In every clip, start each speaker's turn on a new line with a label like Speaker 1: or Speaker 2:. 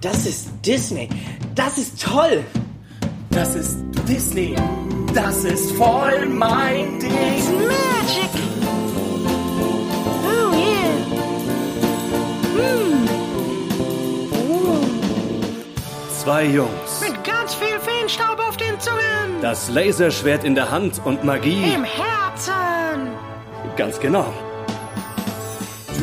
Speaker 1: Das ist Disney. Das ist toll.
Speaker 2: Das ist Disney. Das ist voll mein Ding.
Speaker 3: Magic. Oh yeah. Hm.
Speaker 4: Zwei Jungs.
Speaker 3: Mit ganz viel Feenstaub auf den Zungen.
Speaker 4: Das Laserschwert in der Hand und Magie.
Speaker 3: Im Herzen.
Speaker 4: Ganz genau.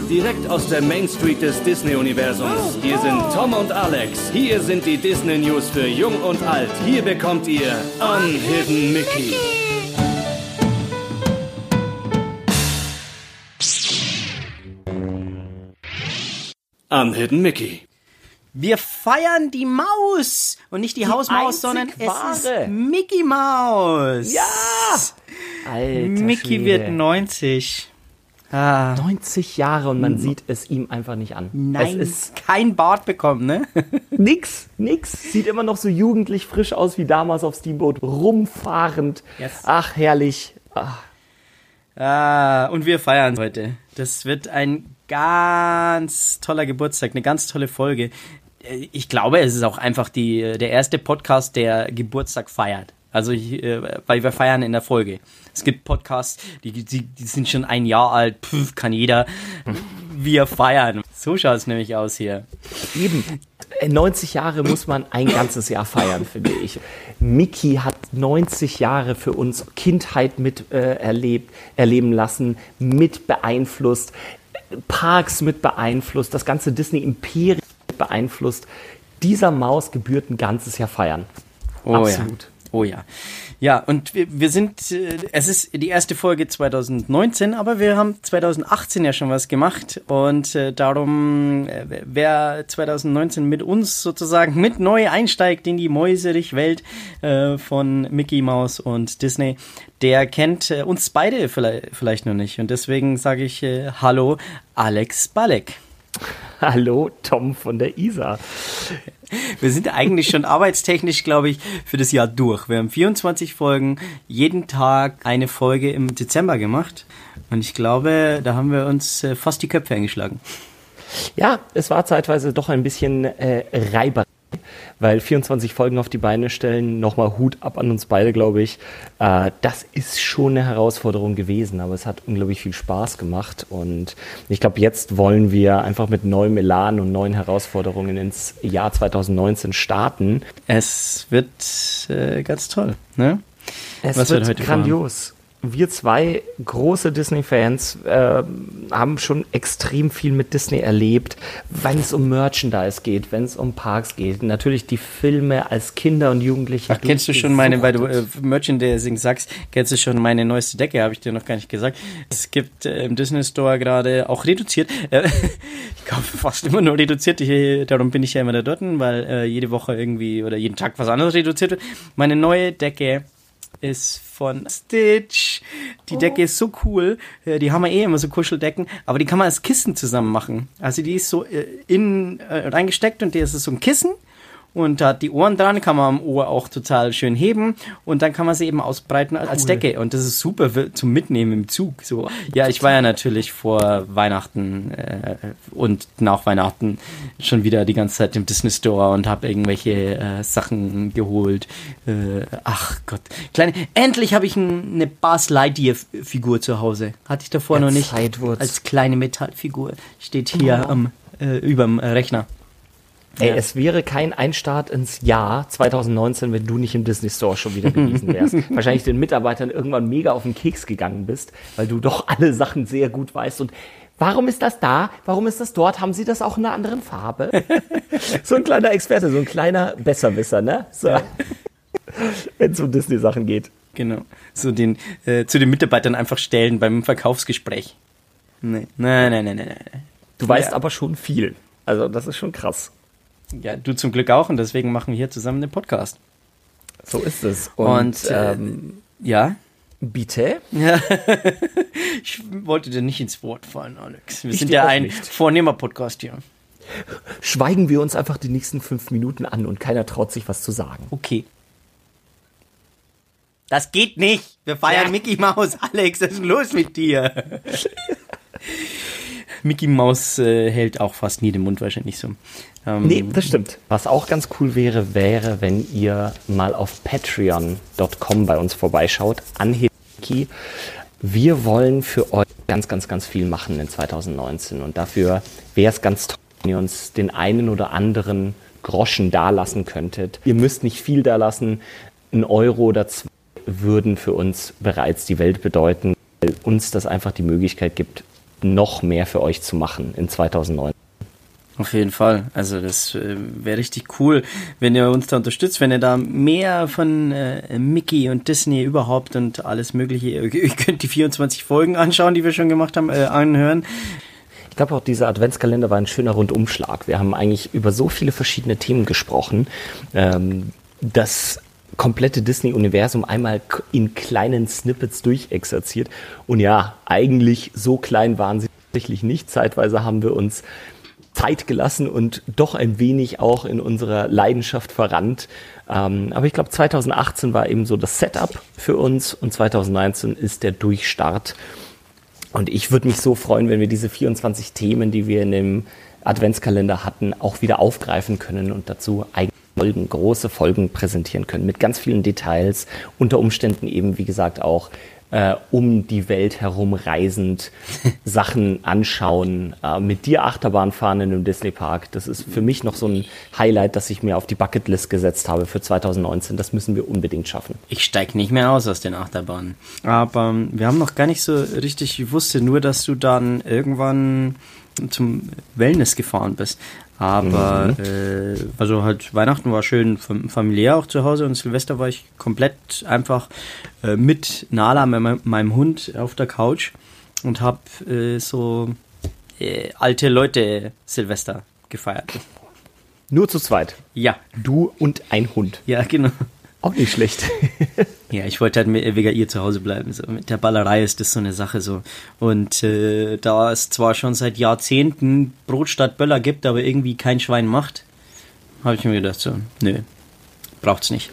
Speaker 4: Direkt aus der Main Street des Disney-Universums. Hier sind Tom und Alex. Hier sind die Disney News für Jung und Alt. Hier bekommt ihr Unhidden Mickey. Unhidden Mickey.
Speaker 1: Wir feiern die Maus und nicht die, Hausmaus, sondern es ist Mickey Maus.
Speaker 5: Ja! Alter
Speaker 1: Mickey
Speaker 5: Schwede.
Speaker 1: wird 90. Ah,
Speaker 5: 90 Jahre und man sieht es ihm einfach nicht an.
Speaker 1: nein,
Speaker 5: Es ist
Speaker 1: kein Bart bekommen, ne?
Speaker 5: nix, nix. Sieht immer noch so jugendlich frisch aus wie damals auf Steamboat, rumfahrend.
Speaker 1: Yes.
Speaker 5: Ach, herrlich. Ach,
Speaker 1: Ah, und wir feiern heute. Das wird ein ganz toller Geburtstag, eine ganz tolle Folge. Äh, Ich glaube, es ist auch einfach die, der erste Podcast, der Geburtstag feiert. Also, ich, äh, weil wir feiern in der Folge. Es gibt Podcasts, die, die, die sind schon ein Jahr alt, Pff, kann jeder. Wir feiern. So schaut es nämlich aus hier.
Speaker 5: eben. Äh, 90 Jahre muss man ein ganzes Jahr feiern, finde ich. Mickey hat 90 Jahre für uns Kindheit mit äh, erlebt, erleben lassen, mit beeinflusst, äh, Parks mit beeinflusst, das ganze Disney-Imperium beeinflusst. Dieser Maus gebührt ein ganzes Jahr feiern.
Speaker 1: Oh
Speaker 5: Absolut.
Speaker 1: ja. Oh ja. Ja, und wir, wir sind, äh, es ist die erste Folge 2019, aber wir haben 2018 ja schon was gemacht und äh, darum, äh, wer 2019 mit uns sozusagen mit neu einsteigt in die Mäuserich-Welt äh, von Mickey Mouse und Disney, der kennt äh, uns beide vielleicht, vielleicht noch nicht und deswegen sage ich äh, Hallo Alex Balek.
Speaker 5: Hallo, Tom von der ISA.
Speaker 1: Wir sind eigentlich schon arbeitstechnisch, glaube ich, für das Jahr durch. Wir haben 24 Folgen, jeden Tag eine Folge im Dezember gemacht. Und ich glaube, da haben wir uns äh, fast die Köpfe eingeschlagen.
Speaker 5: Ja, es war zeitweise doch ein bisschen äh, Reiberei, weil 24 Folgen auf die Beine stellen, nochmal Hut ab an uns beide, glaube ich. Äh, das ist schon eine Herausforderung gewesen, aber es hat unglaublich viel Spaß gemacht und ich glaube, jetzt wollen wir einfach mit neuem Elan und neuen Herausforderungen ins Jahr 2019 starten.
Speaker 1: Es wird äh, ganz toll, ne?
Speaker 5: Es
Speaker 1: Was
Speaker 5: wird
Speaker 1: wir heute
Speaker 5: grandios. Wir zwei große Disney-Fans äh, haben schon extrem viel mit Disney erlebt, wenn es um Merchandise geht, wenn es um Parks geht. Natürlich die Filme als Kinder und Jugendliche.
Speaker 1: Ach, kennst du schon meine, weil du äh. Merchandising sagst, kennst du schon meine neueste Decke, habe ich dir noch gar nicht gesagt. Es gibt äh, im Disney Store gerade auch reduziert. Äh, ich kaufe fast immer nur reduziert, ich, darum bin ich ja immer da dort, weil äh, jede Woche irgendwie oder jeden Tag was anderes reduziert wird. Meine neue Decke ist von Stitch. Die Decke ist so cool. Äh, Die haben wir eh immer so Kuscheldecken, aber die kann man als Kissen zusammen machen. Also die ist so äh, innen äh, reingesteckt und die ist so ein Kissen und da hat die Ohren dran, kann man am Ohr auch total schön heben und dann kann man sie eben ausbreiten als Decke und das ist super zum Mitnehmen im Zug. So, ja, ich war ja natürlich vor Weihnachten äh, und nach Weihnachten schon wieder die ganze Zeit im Disney Store und habe irgendwelche äh, Sachen geholt. Äh, ach Gott, kleine. Endlich habe ich ein, eine Buzz Lightyear Figur zu Hause. Hatte ich davor
Speaker 5: Ja,
Speaker 1: noch nicht.
Speaker 5: Zeit wird's.
Speaker 1: Als kleine Metallfigur steht hier am äh, überm Rechner.
Speaker 5: Ey,
Speaker 1: Ja.
Speaker 5: es wäre kein Einstart ins Jahr 2019, wenn du nicht im Disney Store schon wieder gewesen wärst. Wahrscheinlich den Mitarbeitern irgendwann mega auf den Keks gegangen bist, weil du doch alle Sachen sehr gut weißt und Warum ist das da? Warum ist das dort? Haben sie das auch in einer anderen Farbe? so ein kleiner Experte, so ein kleiner Besserwisser, ne? So. Wenn es um Disney-Sachen geht.
Speaker 1: Genau. So den, äh, zu den Mitarbeitern einfach stellen beim Verkaufsgespräch. Nee. Nein, nein, nein, nein, nein.
Speaker 5: Du weißt
Speaker 1: Ja.
Speaker 5: aber schon viel. Also, das ist schon krass.
Speaker 1: Ja, du zum Glück auch und deswegen machen wir hier zusammen den Podcast.
Speaker 5: So ist es.
Speaker 1: Und,
Speaker 5: Und,
Speaker 1: äh,
Speaker 5: ähm,
Speaker 1: Ja?
Speaker 5: bitte?
Speaker 1: Ich wollte dir nicht ins Wort fallen, Alex. Wir
Speaker 5: Ich
Speaker 1: sind ja ein
Speaker 5: nicht.
Speaker 1: vornehmer Podcast hier.
Speaker 5: Schweigen wir uns einfach die nächsten fünf Minuten an und keiner traut sich was zu sagen.
Speaker 1: Okay. Das geht nicht. Wir feiern Mickey Mouse. Alex, was ist los mit dir? Mickey Mouse äh, hält auch fast nie den Mund wahrscheinlich so.
Speaker 5: Ähm, nee, das stimmt. Was auch ganz cool wäre, wäre, wenn ihr mal auf patreon.com bei uns vorbeischaut, Anhebki. Wir wollen für euch ganz, ganz, ganz viel machen in 2019 und dafür wäre es ganz toll, wenn ihr uns den einen oder anderen Groschen dalassen könntet. Ihr müsst nicht viel dalassen. Ein Euro oder zwei würden für uns bereits die Welt bedeuten, weil uns das einfach die Möglichkeit gibt, noch mehr für euch zu machen in 2019.
Speaker 1: Auf jeden Fall. Also das äh, wäre richtig cool, wenn ihr uns da unterstützt, wenn ihr da mehr von äh, Mickey und Disney überhaupt und alles Mögliche. Ihr könnt die 24 Folgen anschauen, die wir schon gemacht haben, äh, anhören.
Speaker 5: Ich glaube auch, dieser Adventskalender war ein schöner Rundumschlag. Wir haben eigentlich über so viele verschiedene Themen gesprochen. Ähm, das komplette Disney-Universum einmal in kleinen Snippets durchexerziert. Und ja, eigentlich so klein waren sie tatsächlich nicht. Zeitweise haben wir uns Zeit gelassen und doch ein wenig auch in unserer Leidenschaft verrannt. Ähm, aber ich glaube, 2018 war eben so das Setup für uns und 2019 ist der Durchstart. Und ich würde mich so freuen, wenn wir diese 24 Themen, die wir in dem Adventskalender hatten, auch wieder aufgreifen können und dazu eigene Folgen, große Folgen präsentieren können mit ganz vielen Details, unter Umständen eben, wie gesagt, auch äh, um die Welt herum reisend Sachen anschauen, äh, mit dir Achterbahn fahren in einem Disney Park. Das ist für mich noch so ein Highlight, das ich mir auf die Bucketlist gesetzt habe für 2019. Das müssen wir unbedingt schaffen.
Speaker 1: Ich steige nicht mehr aus aus den Achterbahnen. Aber ähm, wir haben noch gar nicht so richtig, ich wusste nur, dass du dann irgendwann zum Wellness gefahren bist. Aber mhm. äh, also halt Weihnachten war schön familiär auch zu Hause und Silvester war ich komplett einfach äh, mit Nala, meinem, meinem Hund, auf der Couch und hab äh, so äh, alte Leute Silvester gefeiert.
Speaker 5: Nur zu zweit.
Speaker 1: Ja.
Speaker 5: Du und ein Hund.
Speaker 1: Ja, genau.
Speaker 5: Auch nicht schlecht.
Speaker 1: ja, ich wollte halt mit, wegen ihr zu Hause bleiben. So. Mit der Ballerei ist das so eine Sache so. Und äh, da es zwar schon seit Jahrzehnten Brot statt Böller gibt, aber irgendwie kein Schwein macht, habe ich mir gedacht so, nö, braucht's nicht.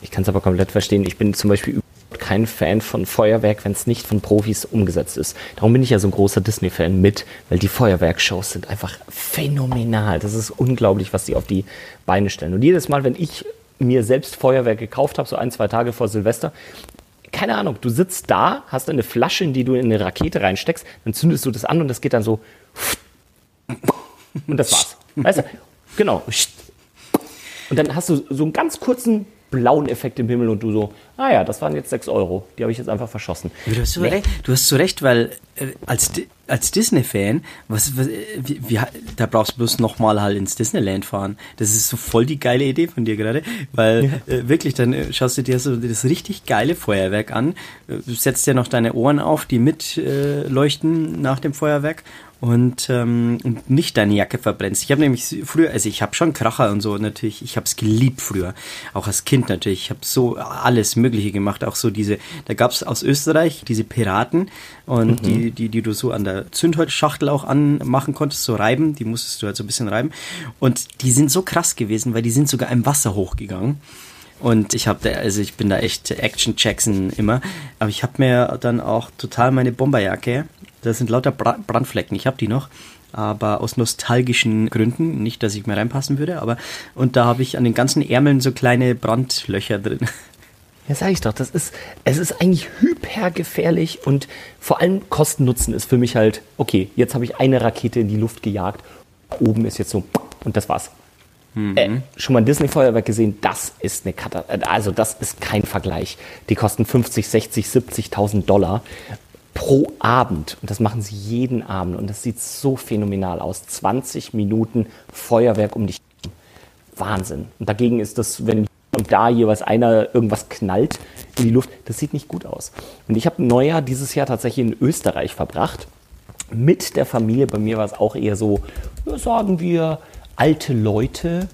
Speaker 5: Ich kann es aber komplett verstehen. Ich bin zum Beispiel kein Fan von Feuerwerk, wenn es nicht von Profis umgesetzt ist. Darum bin ich ja so ein großer Disney-Fan mit, weil die Feuerwerkshows sind einfach phänomenal. Das ist unglaublich, was sie auf die Beine stellen. Und jedes Mal, wenn ich mir selbst Feuerwerk gekauft habe, so ein, zwei Tage vor Silvester. Keine Ahnung, du sitzt da, hast eine Flasche, in die du in eine Rakete reinsteckst, dann zündest du das an und das geht dann so. Und das war's. Weißt du? Genau. Und dann hast du so einen ganz kurzen blauen Effekt im Himmel und du so, ah ja, das waren jetzt 6 Euro. Die habe ich jetzt einfach verschossen.
Speaker 1: Du hast, so nee. recht, du hast so recht, weil äh, als, als Disney-Fan, was, was wie, wie, da brauchst du bloß nochmal halt ins Disneyland fahren. Das ist so voll die geile Idee von dir gerade, weil ja. äh, wirklich, dann äh, schaust du dir so das richtig geile Feuerwerk an, äh, setzt dir noch deine Ohren auf, die mitleuchten äh, nach dem Feuerwerk und, ähm, nicht deine Jacke verbrennst. Ich habe nämlich früher, also ich habe schon Kracher und so natürlich, ich habe es geliebt früher, auch als Kind natürlich. Ich habe so alles Mögliche gemacht, auch so diese, da gab es aus Österreich diese Piraten und mhm. die, die, die du so an der Zündholzschachtel auch anmachen konntest, so reiben, die musstest du halt so ein bisschen reiben. Und die sind so krass gewesen, weil die sind sogar im Wasser hochgegangen. Und ich habe da, also ich bin da echt Action Jackson immer. Aber ich habe mir dann auch total meine Bomberjacke das sind lauter Brandflecken. Ich habe die noch, aber aus nostalgischen Gründen. Nicht, dass ich mehr reinpassen würde, aber und da habe ich an den ganzen Ärmeln so kleine Brandlöcher drin.
Speaker 5: Ja, sag ich doch, das ist, es ist eigentlich hypergefährlich und vor allem Kosten-Nutzen ist für mich halt, okay, jetzt habe ich eine Rakete in die Luft gejagt, oben ist jetzt so, und das war's. Mhm. Äh, schon mal ein Disney-Feuerwerk gesehen, das ist eine Katastrophe, also das ist kein Vergleich. Die kosten 50, 60, 70.000 Dollar pro Abend. Und das machen sie jeden Abend. Und das sieht so phänomenal aus. 20 Minuten Feuerwerk um dich. Wahnsinn. Und dagegen ist das, wenn und da jeweils einer irgendwas knallt in die Luft, das sieht nicht gut aus. Und ich habe Neujahr dieses Jahr tatsächlich in Österreich verbracht. Mit der Familie. Bei mir war es auch eher so, sagen wir, alte Leute,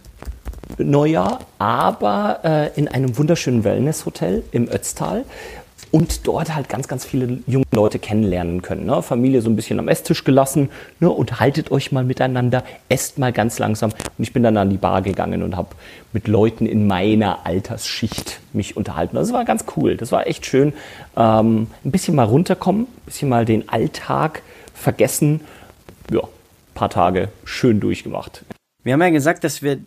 Speaker 5: Neujahr, aber äh, in einem wunderschönen Wellnesshotel im Ötztal und dort halt ganz, ganz viele junge Leute kennenlernen können. Ne? Familie so ein bisschen am Esstisch gelassen, ne? unterhaltet euch mal miteinander, esst mal ganz langsam. Und ich bin dann an die Bar gegangen und habe mit Leuten in meiner Altersschicht mich unterhalten. Das war ganz cool, das war echt schön. Ähm, ein bisschen mal runterkommen, ein bisschen mal den Alltag vergessen ja, paar Tage schön durchgemacht.
Speaker 1: Wir haben ja gesagt, dass wir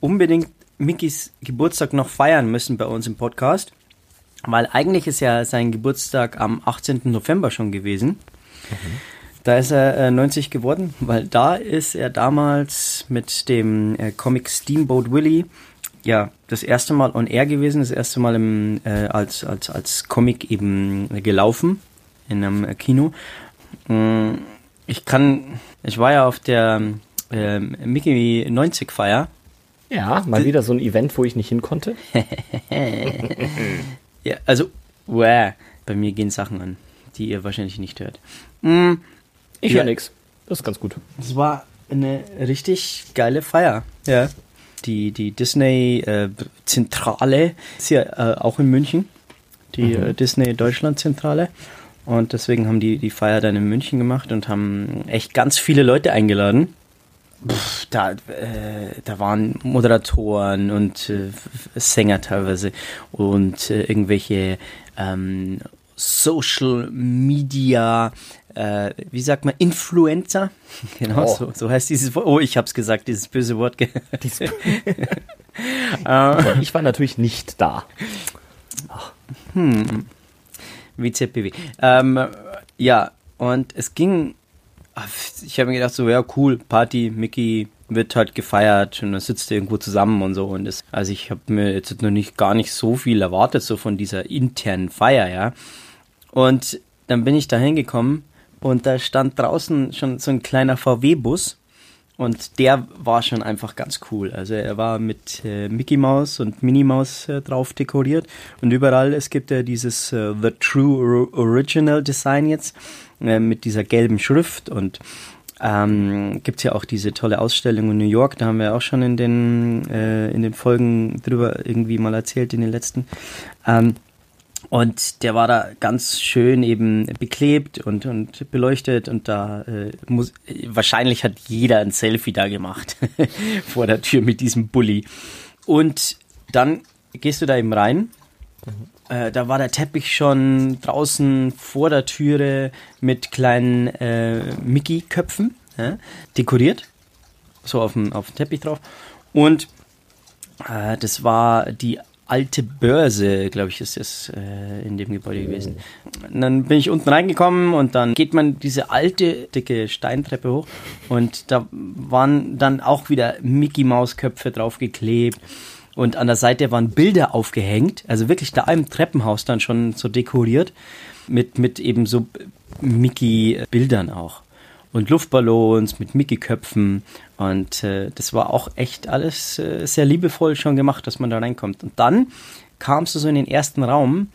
Speaker 1: unbedingt Mickys Geburtstag noch feiern müssen bei uns im Podcast. Weil eigentlich ist ja sein Geburtstag am 18. November schon gewesen. Da ist er äh, 90 geworden, weil da ist er damals mit dem äh, Comic Steamboat Willie ja das erste Mal on air gewesen, das erste Mal im, äh, als, als, als Comic eben gelaufen in einem äh, Kino. Mm, Ich kann, ich war ja auf der ähm, Mickey 90 Feier
Speaker 5: Ja, mal wieder so ein Event, wo ich nicht hin konnte.
Speaker 1: Ja, also, wow, bei mir gehen Sachen an, die ihr wahrscheinlich nicht hört. Mm,
Speaker 5: Ich
Speaker 1: Ja.
Speaker 5: höre nix. Das ist ganz gut.
Speaker 1: Es war eine richtig geile Feier. Ja. Die, die Disney-Zentrale ist ja äh, auch in München. Die äh, Disney-Deutschland-Zentrale. Und deswegen haben die die Feier dann in München gemacht und haben echt ganz viele Leute eingeladen. Pff, da, äh, da waren Moderatoren und äh, Sänger teilweise und äh, irgendwelche ähm, Social Media, äh, wie sagt man, Influencer. Genau,
Speaker 5: Oh.
Speaker 1: so, so heißt dieses Wort. Oh, ich hab's gesagt, dieses böse Wort.
Speaker 5: Dies- ich war natürlich nicht da.
Speaker 1: wie ZBW. Ähm, ja, und es ging, ich habe mir gedacht, so, ja, cool, Party, Mickey wird halt gefeiert und dann sitzt irgendwo zusammen und so. Und das, also ich habe mir jetzt noch nicht gar nicht so viel erwartet, so von dieser internen Feier, ja. Und dann bin ich da hingekommen und da stand draußen schon so ein kleiner VW-Bus und der war schon einfach ganz cool. Also er war mit äh, Mickey Mouse und Minnie Mouse äh, drauf dekoriert und überall, es gibt ja dieses äh, The True Original Design jetzt äh, mit dieser gelben Schrift und ähm, gibt ja auch diese tolle Ausstellung in New York, da haben wir auch schon in den, äh, in den Folgen drüber irgendwie mal erzählt, in den letzten. Ähm, und der war da ganz schön eben beklebt und, und beleuchtet und da äh, muss, wahrscheinlich hat jeder ein Selfie da gemacht vor der Tür mit diesem Bulli. Und dann gehst du da eben rein. Äh, da war der Teppich schon draußen vor der Türe mit kleinen äh, Mickey-Köpfen ja, dekoriert. So auf dem, auf dem Teppich drauf. Und äh, das war die alte Börse, glaube ich, ist das äh, in dem Gebäude gewesen. Und dann bin ich unten reingekommen und dann geht man diese alte, dicke Steintreppe hoch und da waren dann auch wieder Mickey Maus Köpfe draufgeklebt und an der Seite waren Bilder aufgehängt, also wirklich da im Treppenhaus dann schon so dekoriert mit, mit eben so Mickey Bildern auch und Luftballons mit Mickey-Köpfen. Und äh, das war auch echt alles äh, sehr liebevoll schon gemacht, dass man da reinkommt. Und dann kamst du so in den ersten Raum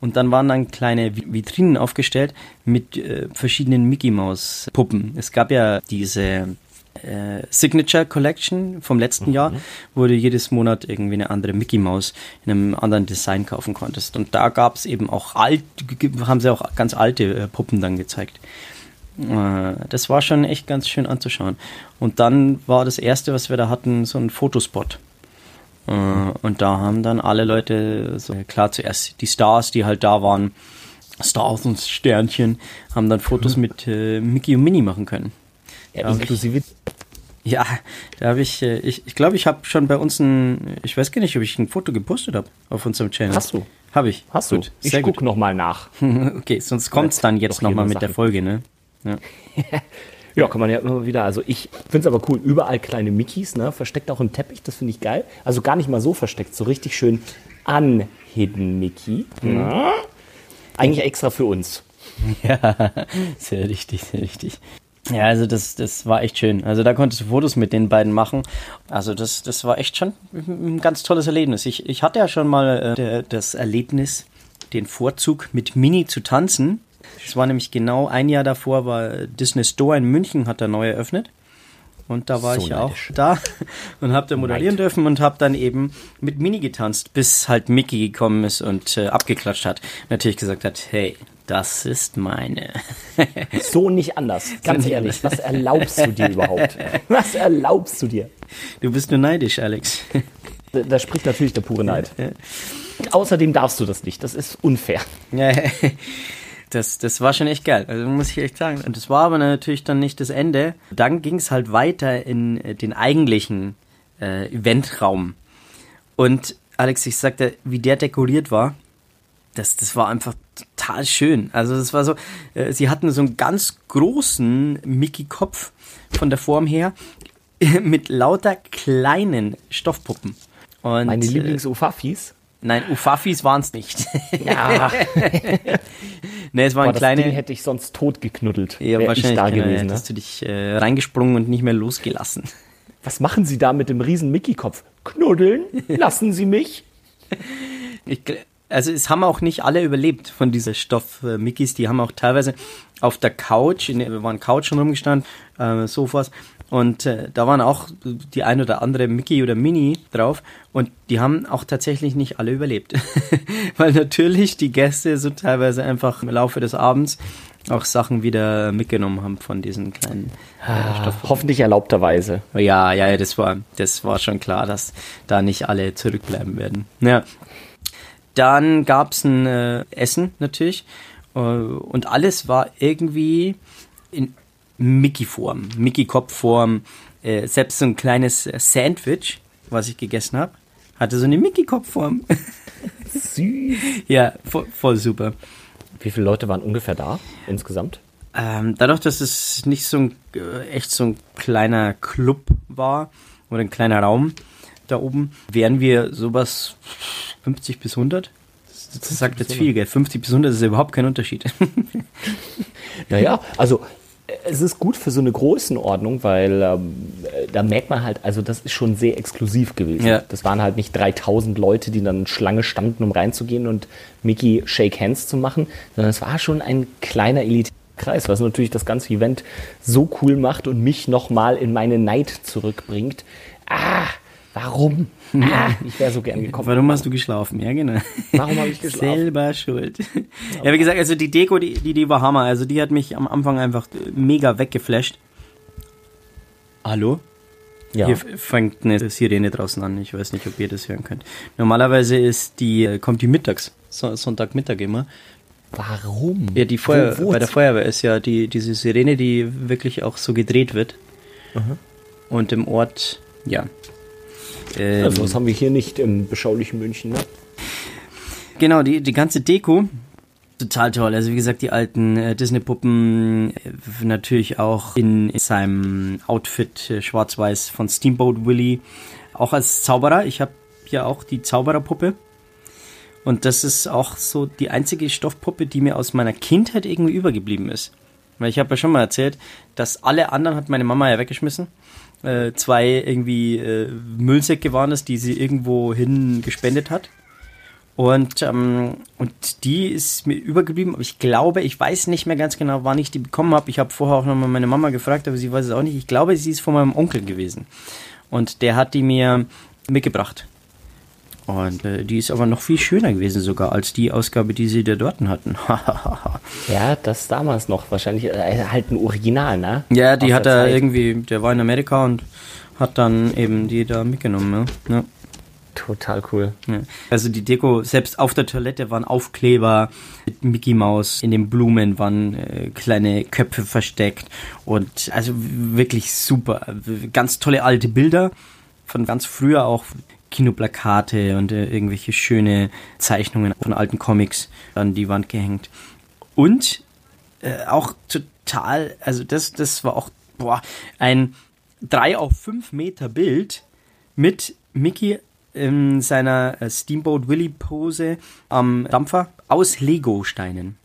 Speaker 1: und dann waren dann kleine Vi- Vitrinen aufgestellt mit äh, verschiedenen Mickey Mouse Puppen. Es gab ja diese äh, Signature Collection vom letzten Jahr, wo du jedes Monat irgendwie eine andere Mickey Mouse in einem anderen Design kaufen konntest. Und da gab es eben auch alt, haben sie auch ganz alte äh, Puppen dann gezeigt. Äh, Das war schon echt ganz schön anzuschauen. Und dann war das erste, was wir da hatten, so ein Fotospot. Äh, Und da haben dann alle Leute, so, klar zuerst die Stars, die halt da waren, Stars und Sternchen, haben dann Fotos mit äh, Mickey und Minnie machen können.
Speaker 5: Ja, inklusive.
Speaker 1: Ja, da habe ich, äh, ich, ich glaube, ich habe schon bei uns ein, ich weiß gar nicht, ob ich ein Foto gepostet habe auf unserem Channel.
Speaker 5: Hast du?
Speaker 1: Habe ich.
Speaker 5: Hast
Speaker 1: Gut,
Speaker 5: du? Ich
Speaker 1: sehr
Speaker 5: guck
Speaker 1: gut.
Speaker 5: noch mal nach.
Speaker 1: Okay, sonst kommt es dann jetzt nochmal mit der
Speaker 5: Sachen.
Speaker 1: Folge, ne? Ja.
Speaker 5: Ja, kann man ja immer wieder. Also ich finde es aber cool. Überall kleine Mickeys, ne? Versteckt auch im Teppich, das finde ich geil. Also gar nicht mal so versteckt, so richtig schön unhidden Mickey. Na? Eigentlich extra für uns.
Speaker 1: Ja, sehr richtig, sehr richtig. Ja, also das, das war echt schön. Also da konntest du Fotos mit den beiden machen. Also das, das war echt schon ein ganz tolles Erlebnis. Ich, ich hatte ja schon mal äh, der, das Erlebnis, den Vorzug mit Mini zu tanzen. Das war nämlich genau ein Jahr davor, war Disney Store in München hat er neu eröffnet. Und da war
Speaker 5: So
Speaker 1: ich auch
Speaker 5: neidisch.
Speaker 1: da und habe da moderieren
Speaker 5: Neid.
Speaker 1: dürfen und habe dann eben mit Mini getanzt, bis halt Mickey gekommen ist und äh, abgeklatscht hat. Natürlich gesagt hat, hey, das ist meine.
Speaker 5: So nicht anders. Ganz
Speaker 1: nicht
Speaker 5: ehrlich,
Speaker 1: anders.
Speaker 5: was erlaubst du dir überhaupt? Was erlaubst du dir?
Speaker 1: Du bist nur neidisch, Alex.
Speaker 5: Da, da spricht natürlich der pure Neid. Außerdem darfst du das nicht. Das ist unfair.
Speaker 1: Das, das war schon echt geil, also muss ich echt sagen. Und das war aber natürlich dann nicht das Ende. Dann ging es halt weiter in äh, den eigentlichen äh, Eventraum. Und Alex, ich sagte, wie der dekoriert war, das, das war einfach total schön. Also das war so, äh, sie hatten so einen ganz großen Mickey-Kopf von der Form her mit lauter kleinen Stoffpuppen. Und,
Speaker 5: Meine
Speaker 1: äh,
Speaker 5: Lieblings-Ufafis.
Speaker 1: Nein, Ufafis waren es nicht.
Speaker 5: Ja,
Speaker 1: nee, es waren
Speaker 5: Boah, das
Speaker 1: kleine.
Speaker 5: Ding hätte ich sonst tot geknuddelt.
Speaker 1: ja,
Speaker 5: wär ich
Speaker 1: wahrscheinlich
Speaker 5: da
Speaker 1: genau,
Speaker 5: gewesen. Ne?
Speaker 1: hättest du dich äh, reingesprungen und nicht mehr losgelassen.
Speaker 5: Was machen Sie da mit dem riesen Mickey-Kopf? Knuddeln? Lassen Sie mich?
Speaker 1: Ich, also es haben auch nicht alle überlebt von dieser Stoff-Mickeys. Die haben auch teilweise auf der Couch, in der, wir waren Couchen rumgestanden, äh, Sofas, und äh, da waren auch die ein oder andere Mickey oder Mini drauf und die haben auch tatsächlich nicht alle überlebt. Weil natürlich die Gäste so teilweise einfach im Laufe des Abends auch Sachen wieder mitgenommen haben von diesen kleinen äh, Stoff.
Speaker 5: Hoffentlich erlaubterweise.
Speaker 1: Ja, ja, ja, das war, das war schon klar, dass da nicht alle zurückbleiben werden. Ja. Dann gab's ein äh, Essen natürlich äh, und alles war irgendwie in Mickey-Form, Mickey-Kopf-Form. Äh, selbst so ein kleines äh, Sandwich, was ich gegessen habe, hatte so eine Mickey-Kopf-Form.
Speaker 5: Süß.
Speaker 1: ja, voll, voll super.
Speaker 5: Wie viele Leute waren ungefähr da insgesamt?
Speaker 1: Ähm, dadurch, dass es nicht so ein äh, echt so ein kleiner Club war oder ein kleiner Raum da oben, wären wir sowas 50 bis 100. Das, sagt jetzt viel, gell? 50 bis 100 ist überhaupt kein Unterschied.
Speaker 5: Naja, also es ist gut für so eine Größenordnung, weil ähm, äh, da merkt man halt, also das ist schon sehr exklusiv gewesen.
Speaker 1: Ja.
Speaker 5: Das waren halt nicht 3000 Leute, die dann Schlange standen, um reinzugehen und Mickey Shake Hands zu machen, sondern es war schon ein kleiner Elitätkreis, was natürlich das ganze Event so cool macht und mich nochmal in meine Neid zurückbringt. Ah, warum? Ah, ich wäre so gern gekommen.
Speaker 1: Warum hast du geschlafen? Ja, genau.
Speaker 5: Warum habe ich geschlafen?
Speaker 1: Selber schuld. Ja, wie gesagt, also die Deko, die, die, die war Hammer. Also die hat mich am Anfang einfach mega weggeflasht. Hallo?
Speaker 5: Ja.
Speaker 1: Hier fängt eine Sirene draußen an. Ich weiß nicht, ob ihr das hören könnt. Normalerweise ist die, äh, kommt die mittags, so, Sonntagmittag immer.
Speaker 5: Warum?
Speaker 1: Ja, die Feuer,
Speaker 5: Wo- wo-
Speaker 1: bei der Feuerwehr ist ja die, diese Sirene, die wirklich auch so gedreht wird. Und im Ort, ja. Ähm,
Speaker 5: Also, das haben wir hier nicht im beschaulichen München. Ne?
Speaker 1: Genau, die, die ganze Deko, total toll. Also wie gesagt, die alten äh, Disney-Puppen, äh, natürlich auch in, in seinem Outfit äh, schwarz-weiß von Steamboat Willie, auch als Zauberer. Ich habe hier auch die Zaubererpuppe. Und das ist auch so die einzige Stoffpuppe, die mir aus meiner Kindheit irgendwie übergeblieben ist. Weil ich habe ja schon mal erzählt, dass alle anderen hat meine Mama ja weggeschmissen. Äh, zwei irgendwie äh, Müllsäcke waren es, die sie irgendwo hin gespendet hat. Und, ähm, und die ist mir übergeblieben, aber ich glaube, ich weiß nicht mehr ganz genau, wann ich die bekommen habe. Ich habe vorher auch nochmal meine Mama gefragt, aber sie weiß es auch nicht. Ich glaube, sie ist von meinem Onkel gewesen. Und der hat die mir mitgebracht. Und äh, die ist aber noch viel schöner gewesen sogar als die Ausgabe, die sie da dort hatten.
Speaker 5: Ja, das damals noch wahrscheinlich äh, halt ein Original, ne?
Speaker 1: ja, die hat
Speaker 5: der
Speaker 1: er
Speaker 5: Zeit.
Speaker 1: irgendwie, der war in Amerika und hat dann eben die da mitgenommen. Ja. Ja.
Speaker 5: Total cool.
Speaker 1: Ja. Also die Deko, selbst auf der Toilette waren Aufkleber mit Mickey Maus, in den Blumen waren äh, kleine Köpfe versteckt und also wirklich super. Ganz tolle alte Bilder von ganz früher auch Kinoplakate und äh, irgendwelche schöne Zeichnungen von alten Comics an die Wand gehängt. Und äh, auch total, also das, das war auch boah, ein 3 auf 5 Meter Bild mit Mickey in seiner äh, Steamboat Willie Pose am Dampfer aus Lego-Steinen.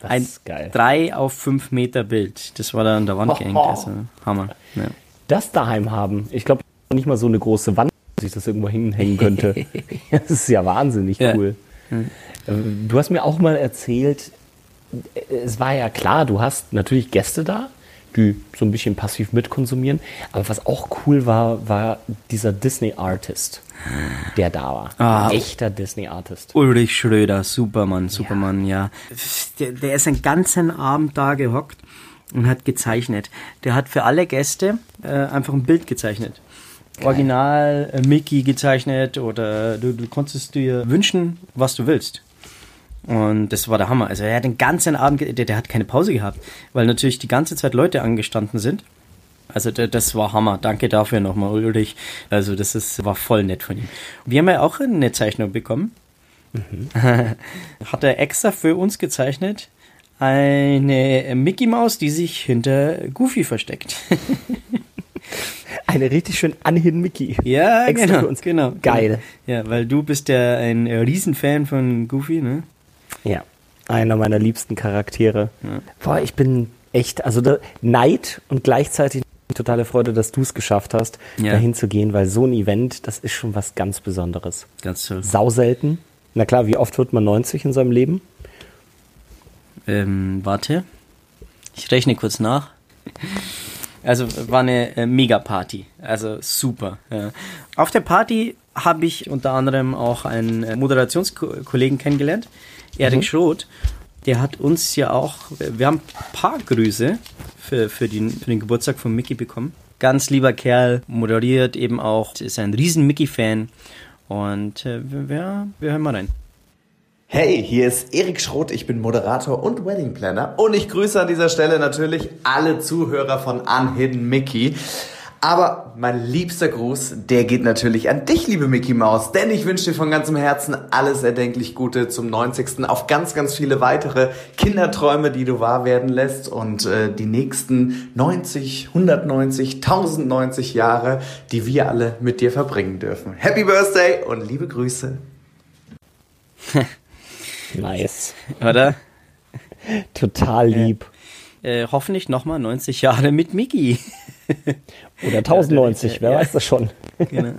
Speaker 5: Das
Speaker 1: Ein
Speaker 5: ist geil.
Speaker 1: 3 auf 5 Meter Bild. Das war da an der Wand gehängt. Also Hammer. Ja.
Speaker 5: Das daheim haben. Ich glaube, nicht mal so eine große Wand, dass ich das irgendwo hinhängen könnte. das ist ja wahnsinnig
Speaker 1: Ja.
Speaker 5: cool. Ähm, Du hast mir auch mal erzählt, äh, es war ja klar, du hast natürlich Gäste da, die so ein bisschen passiv mitkonsumieren. Aber was auch cool war, war dieser Disney-Artist, der da war.
Speaker 1: Ah.
Speaker 5: Ein echter Disney-Artist.
Speaker 1: Ulrich Schröder, Supermann, Supermann, ja. Der, der ist einen ganzen Abend da gehockt und hat gezeichnet. Der hat für alle Gäste äh, einfach ein Bild gezeichnet. Original äh, Mickey gezeichnet oder du, du konntest dir wünschen, was du willst. Und das war der Hammer. Also er hat den ganzen Abend, der, der hat keine Pause gehabt, weil natürlich die ganze Zeit Leute angestanden sind. Also das war Hammer. Danke dafür nochmal, Ulrich. Also das ist, war voll nett von ihm. Wir haben ja auch eine Zeichnung bekommen. hat er extra für uns gezeichnet. Eine Mickey Maus, die sich hinter Goofy versteckt.
Speaker 5: Eine richtig schön Anhin Mickey.
Speaker 1: ja,
Speaker 5: Extra
Speaker 1: genau,
Speaker 5: für uns.
Speaker 1: genau.
Speaker 5: Geil.
Speaker 1: Ja, weil du bist ja ein äh, Riesenfan von Goofy, ne?
Speaker 5: Ja, einer meiner liebsten Charaktere. Boah, ich bin echt, also da, Neid und gleichzeitig totale Freude, dass du es geschafft hast,
Speaker 1: Ja.
Speaker 5: dahin zu gehen, weil so ein Event, das ist schon was ganz Besonderes.
Speaker 1: Ganz toll.
Speaker 5: Sau selten. Na klar, wie oft wird man 90 in seinem Leben?
Speaker 1: Ähm, warte. Ich rechne kurz nach. Also war eine äh, Mega-Party. Also super. Ja. Auf der Party habe ich unter anderem auch einen äh, Moderationskollegen kennengelernt, Erik Schroth. Der hat uns ja auch, wir haben ein paar Grüße für, für, den, für den Geburtstag von Mickey bekommen. Ganz lieber Kerl, moderiert eben auch, ist ein riesen Mickey-Fan. Und äh, wir, wir hören mal rein.
Speaker 6: Hey, hier ist Erik Schroth, ich bin Moderator und Wedding Planner und ich grüße an dieser Stelle natürlich alle Zuhörer von Unhidden Mickey. Aber mein liebster Gruß, der geht natürlich an dich, liebe Mickey Maus, denn ich wünsche dir von ganzem Herzen alles erdenklich Gute zum 90. auf ganz, ganz viele weitere Kinderträume, die du wahr werden lässt und äh, die nächsten 90, 190, 1090 Jahre, die wir alle mit dir verbringen dürfen. Happy Birthday und liebe Grüße.
Speaker 5: Nice.
Speaker 1: Oder?
Speaker 5: Total lieb.
Speaker 1: Äh, hoffentlich nochmal 90 Jahre mit Mickey.
Speaker 5: Oder 1090, wer
Speaker 1: Ja.
Speaker 5: weiß das schon.
Speaker 1: genau.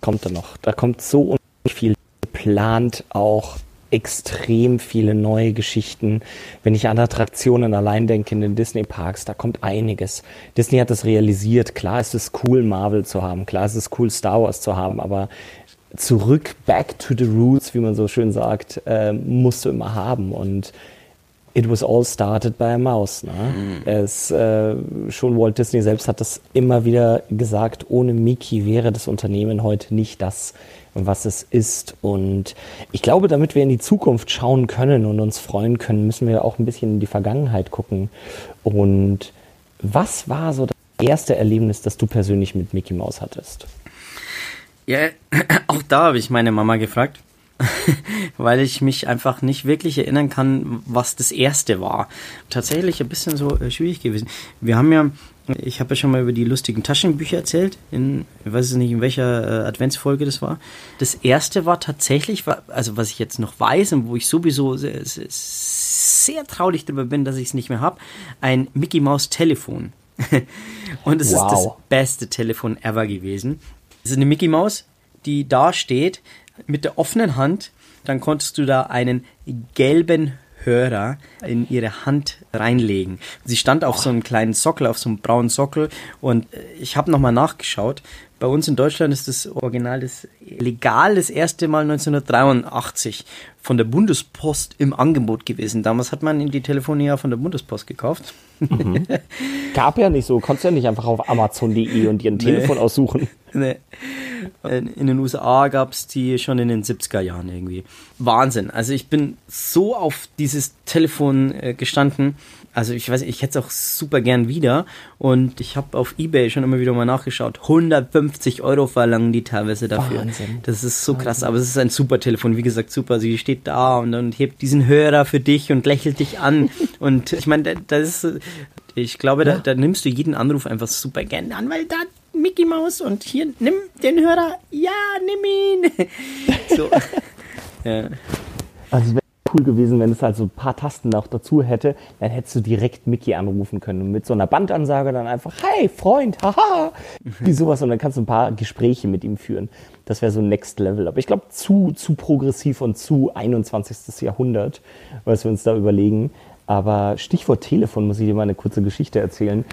Speaker 5: kommt da noch. Da kommt so viel geplant, auch extrem viele neue Geschichten. Wenn ich an Attraktionen allein denke in den Disney-Parks, da kommt einiges. Disney hat das realisiert. Klar ist es cool, Marvel zu haben. Klar ist es cool, Star Wars zu haben. Aber zurück, back to the roots, wie man so schön sagt, äh, musst du immer haben. Und It was all started by a mouse. Ne? Es, äh, schon Walt Disney selbst hat das immer wieder gesagt, ohne Mickey wäre das Unternehmen heute nicht das, was es ist. Und ich glaube, damit wir in die Zukunft schauen können und uns freuen können, müssen wir auch ein bisschen in die Vergangenheit gucken. Und was war so das erste Erlebnis, das du persönlich mit Mickey Mouse hattest?
Speaker 1: Ja, auch da habe ich meine Mama gefragt, weil ich mich einfach nicht wirklich erinnern kann, was das erste war. Tatsächlich ein bisschen so äh, schwierig gewesen. Wir haben ja, ich habe ja schon mal über die lustigen Taschenbücher erzählt, in, ich weiß nicht, in welcher äh, Adventsfolge das war. Das erste war tatsächlich, also was ich jetzt noch weiß und wo ich sowieso sehr, sehr, traurig darüber bin, dass ich es nicht mehr habe, ein Mickey Mouse Telefon. und es ist das
Speaker 5: Wow.
Speaker 1: beste Telefon ever gewesen. Es ist eine Mickey Maus, die da steht mit der offenen Hand. Dann konntest du da einen gelben Hörer in ihre Hand reinlegen. Sie stand auf so einem kleinen Sockel, auf so einem braunen Sockel und äh, ich habe nochmal nachgeschaut. Bei uns in Deutschland ist das Original das legal das erste Mal 1983 von der Bundespost im Angebot gewesen. Damals hat man die Telefone ja von der Bundespost gekauft.
Speaker 5: Gab ja nicht so, konntest ja nicht einfach auf Amazon.de und dir ein Telefon aussuchen.
Speaker 1: Nee. In den USA gab es die schon in den 70er Jahren irgendwie. Wahnsinn. Also ich bin so auf dieses Telefon äh, gestanden. Also ich weiß, ich hätte es auch super gern wieder. Und ich habe auf Ebay schon immer wieder mal nachgeschaut. 150 Euro verlangen die teilweise dafür.
Speaker 5: Wahnsinn.
Speaker 1: Das ist so krass. Aber es ist ein super Telefon. Wie gesagt, super. Sie steht da und dann hebt diesen Hörer für dich und lächelt dich an. und ich meine, da- das ist, ich glaube, da, da nimmst du jeden Anruf einfach super gern an, weil da Mickey Maus und hier, nimm den Hörer. Ja, nimm ihn. so. ja.
Speaker 5: Also es wäre cool gewesen, wenn es halt so ein paar Tasten noch dazu hätte, dann hättest du direkt Mickey anrufen können und mit so einer Bandansage dann einfach, hey Freund, haha, wie sowas und dann kannst du ein paar Gespräche mit ihm führen. Das wäre so Next Level. Aber ich glaube zu, zu progressiv und zu 21. Jahrhundert, was wir uns da überlegen. Aber Stichwort Telefon muss ich dir mal eine kurze Geschichte erzählen.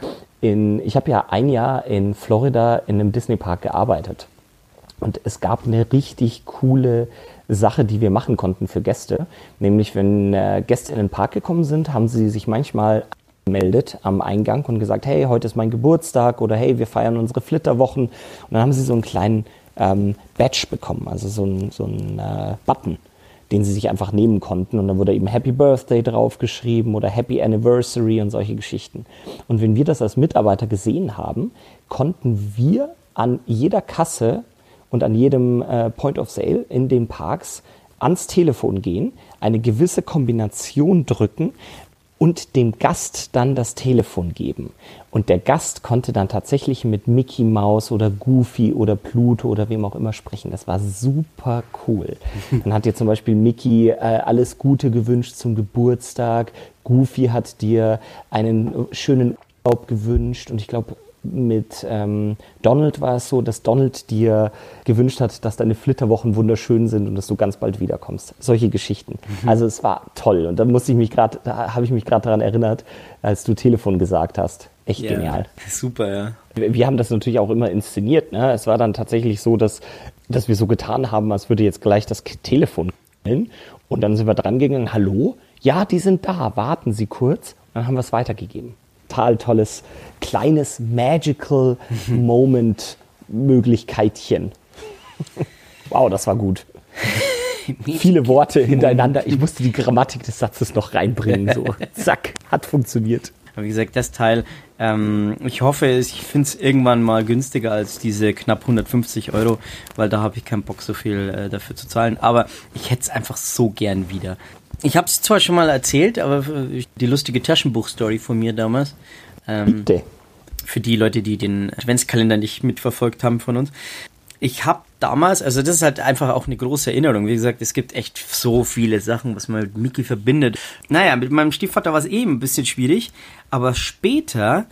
Speaker 5: In, ich habe ja ein Jahr in Florida in einem Disney-Park gearbeitet. Und es gab eine richtig coole Sache, die wir machen konnten für Gäste. Nämlich, wenn äh, Gäste in den Park gekommen sind, haben sie sich manchmal gemeldet am Eingang und gesagt, hey, heute ist mein Geburtstag oder hey, wir feiern unsere Flitterwochen. Und dann haben sie so einen kleinen ähm, Badge bekommen, also so einen so einen, äh, Button, den sie sich einfach nehmen konnten. Und dann wurde eben Happy Birthday draufgeschrieben oder Happy Anniversary und solche Geschichten. Und wenn wir das als Mitarbeiter gesehen haben, konnten wir an jeder Kasse und an jedem äh, Point of Sale in den Parks ans Telefon gehen, eine gewisse Kombination drücken und dem Gast dann das Telefon geben. Und der Gast konnte dann tatsächlich mit Mickey Mouse oder Goofy oder Pluto oder wem auch immer sprechen. Das war super cool. Dann hat dir zum Beispiel Mickey äh, alles Gute gewünscht zum Geburtstag. Goofy hat dir einen schönen Urlaub gewünscht und ich glaube, mit ähm, Donald war es so, dass Donald dir gewünscht hat, dass deine Flitterwochen wunderschön sind und dass du ganz bald wiederkommst. Solche Geschichten. Mhm. Also es war toll und da musste ich mich gerade, da habe ich mich gerade daran erinnert, als du Telefon gesagt hast. Echt ja, genial.
Speaker 1: Super, ja.
Speaker 5: Wir, wir, haben das natürlich auch immer inszeniert. Ne? Es war dann tatsächlich so, dass, dass wir so getan haben, als würde jetzt gleich das Telefon klingeln. Und dann sind wir dran gegangen, hallo? Ja, die sind da, warten Sie kurz. Und dann haben wir es weitergegeben total tolles, kleines Magical Moment Möglichkeitchen. wow, das war gut. Viele Worte hintereinander. Ich musste die Grammatik des Satzes noch reinbringen. So, zack, hat funktioniert.
Speaker 1: Wie gesagt, das Teil, ähm, ich hoffe, ich finde es irgendwann mal günstiger als diese knapp 150 Euro, weil da habe ich keinen Bock, so viel äh, dafür zu zahlen. Aber ich hätte es einfach so gern wieder. Ich habe es zwar schon mal erzählt, aber die lustige Taschenbuch-Story von mir damals. Ähm, Bitte. Für die Leute, die den Adventskalender nicht mitverfolgt haben von uns. Ich habe damals, also das ist halt einfach auch eine große Erinnerung. Wie gesagt, es gibt echt so viele Sachen, was man mit Mickey verbindet. Naja, mit meinem Stiefvater war es eben ein bisschen schwierig, aber später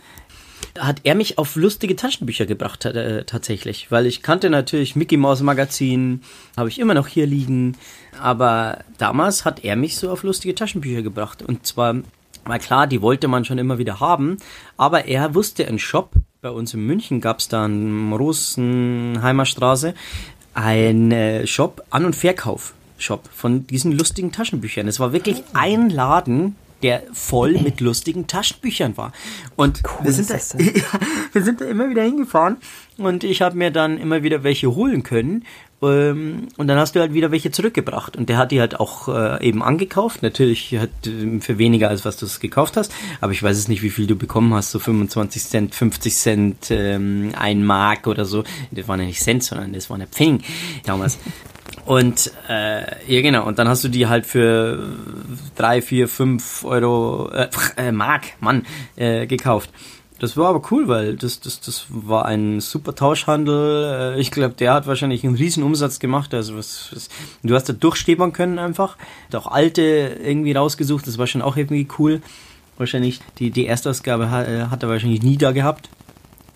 Speaker 1: hat er mich auf lustige Taschenbücher gebracht äh, tatsächlich, weil ich kannte natürlich Mickey Mouse Magazin, habe ich immer noch hier liegen, aber damals hat er mich so auf lustige Taschenbücher gebracht. Und zwar weil klar, die wollte man schon immer wieder haben, aber er wusste einen Shop, bei uns in München gab es da in Rosenheimer Straße, einen Shop, An- und Verkauf-Shop von diesen lustigen Taschenbüchern. Es war wirklich ein Laden, der voll mit lustigen Taschenbüchern war. Und cool wir, sind da, wir sind da immer wieder hingefahren und ich habe mir dann immer wieder welche holen können. Ähm, und dann hast du halt wieder welche zurückgebracht. Und der hat die halt auch äh, eben angekauft. Natürlich hat, äh, für weniger als was du es gekauft hast. Aber ich weiß es nicht, wie viel du bekommen hast. So 25 Cent, 50 Cent, ähm, ein Mark oder so. Das waren ja nicht Cent, sondern das waren ja Pfennig damals. Und äh, ja genau, und dann hast du die halt für drei, vier, fünf Euro äh, äh, Mark, Mann, äh, gekauft. Das war aber cool, weil das, das, das war ein super Tauschhandel. Äh, ich glaube, der hat wahrscheinlich einen riesen Umsatz gemacht. Also was, was du hast da durchstebern können einfach. Hat auch alte irgendwie rausgesucht. Das war schon auch irgendwie cool. Wahrscheinlich die, die Erstausgabe hat, äh, hat er wahrscheinlich nie da gehabt.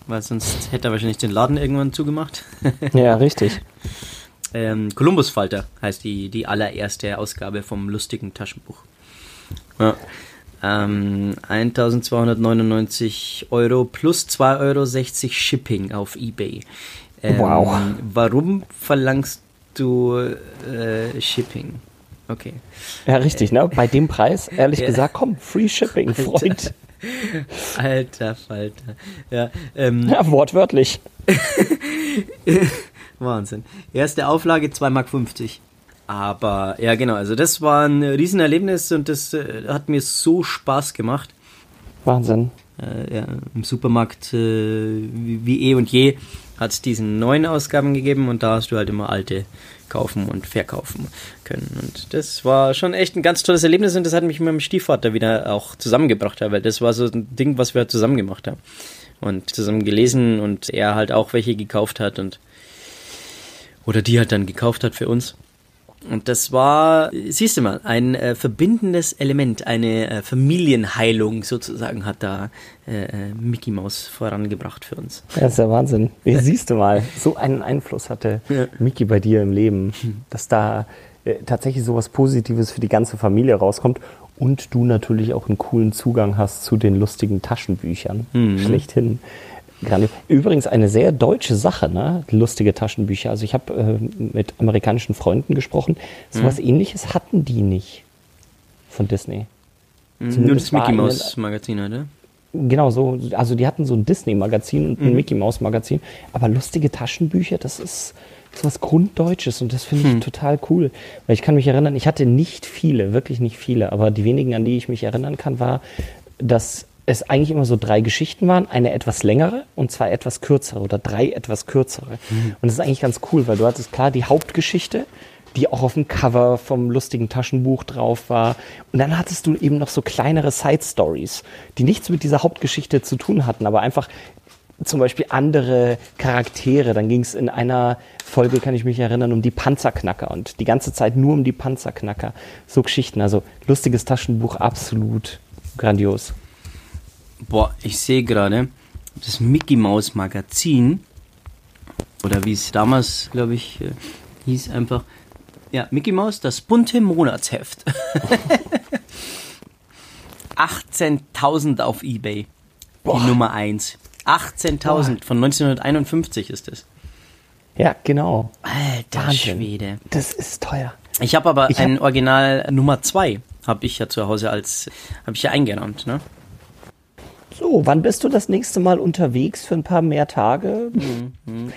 Speaker 1: Weil sonst hätte er wahrscheinlich den Laden irgendwann zugemacht.
Speaker 5: ja, richtig.
Speaker 1: Ähm, Columbus Falter heißt die, die allererste Ausgabe vom lustigen Taschenbuch. Ja. Ähm, 1299 Euro plus 2,60 Euro Shipping auf Ebay. Ähm, wow. Warum verlangst du äh, Shipping? Okay.
Speaker 5: Ja, richtig, ne? Bei dem Preis, ehrlich ja. gesagt, komm, Free Shipping, Freund.
Speaker 1: Alter Falter.
Speaker 5: Ja, ähm, ja wortwörtlich.
Speaker 1: Wahnsinn. Erste Auflage 2,50 Mark. Aber ja, genau, also das war ein Riesenerlebnis und das äh, hat mir so Spaß gemacht.
Speaker 5: Wahnsinn.
Speaker 1: Äh, ja, Im Supermarkt äh, wie, wie eh und je hat es diesen neuen Ausgaben gegeben und da hast du halt immer alte kaufen und verkaufen können. Und das war schon echt ein ganz tolles Erlebnis und das hat mich mit meinem Stiefvater wieder auch zusammengebracht, weil das war so ein Ding, was wir zusammen gemacht haben. Und zusammen gelesen und er halt auch welche gekauft hat und oder die halt dann gekauft hat für uns. Und das war, siehst du mal, ein äh, verbindendes Element, eine äh, Familienheilung sozusagen hat da äh, äh Mickey Mouse vorangebracht für uns.
Speaker 5: Das ist ja Wahnsinn. Wie siehst du mal, so einen Einfluss hatte ja. Mickey bei dir im Leben, dass da äh, tatsächlich sowas Positives für die ganze Familie rauskommt und du natürlich auch einen coolen Zugang hast zu den lustigen Taschenbüchern. Mhm. Schlechthin. Übrigens eine sehr deutsche Sache, ne? lustige Taschenbücher. Also ich habe äh, mit amerikanischen Freunden gesprochen. So was mhm. ähnliches hatten die nicht von Disney.
Speaker 1: Mhm. Nur das Mickey Mouse Magazin, oder?
Speaker 5: Genau so, also die hatten so ein Disney-Magazin und ein Mickey Mouse-Magazin, aber lustige Taschenbücher, das ist so was Grunddeutsches und das finde ich total cool. Weil ich kann mich erinnern, ich hatte nicht viele, wirklich nicht viele, aber die wenigen, an die ich mich erinnern kann, war, dass es eigentlich immer so drei Geschichten waren, eine etwas längere und zwei etwas kürzere oder drei etwas kürzere. Und das ist eigentlich ganz cool, weil du hattest klar die Hauptgeschichte, die auch auf dem Cover vom lustigen Taschenbuch drauf war. Und dann hattest du eben noch so kleinere Side Stories, die nichts mit dieser Hauptgeschichte zu tun hatten, aber einfach zum Beispiel andere Charaktere. Dann ging es in einer Folge, kann ich mich erinnern, um die Panzerknacker und die ganze Zeit nur um die Panzerknacker. So Geschichten. Also lustiges Taschenbuch, absolut grandios.
Speaker 1: Boah, ich sehe gerade, das Mickey Mouse Magazin, oder wie es damals, glaube ich, äh, hieß einfach, ja, Mickey Mouse, das bunte Monatsheft. 18.000 auf Ebay. Die Nummer 1. 18.000 von 1951 ist es.
Speaker 5: Ja, genau.
Speaker 1: Alter
Speaker 5: Wahnsinn.
Speaker 1: Schwede.
Speaker 5: Das ist teuer.
Speaker 1: Ich habe aber
Speaker 5: Ich hab-
Speaker 1: ein Original Nummer 2, habe ich ja zu Hause als, habe ich ja eingerahmt, ne?
Speaker 5: So, wann bist du das nächste Mal unterwegs für ein paar mehr Tage?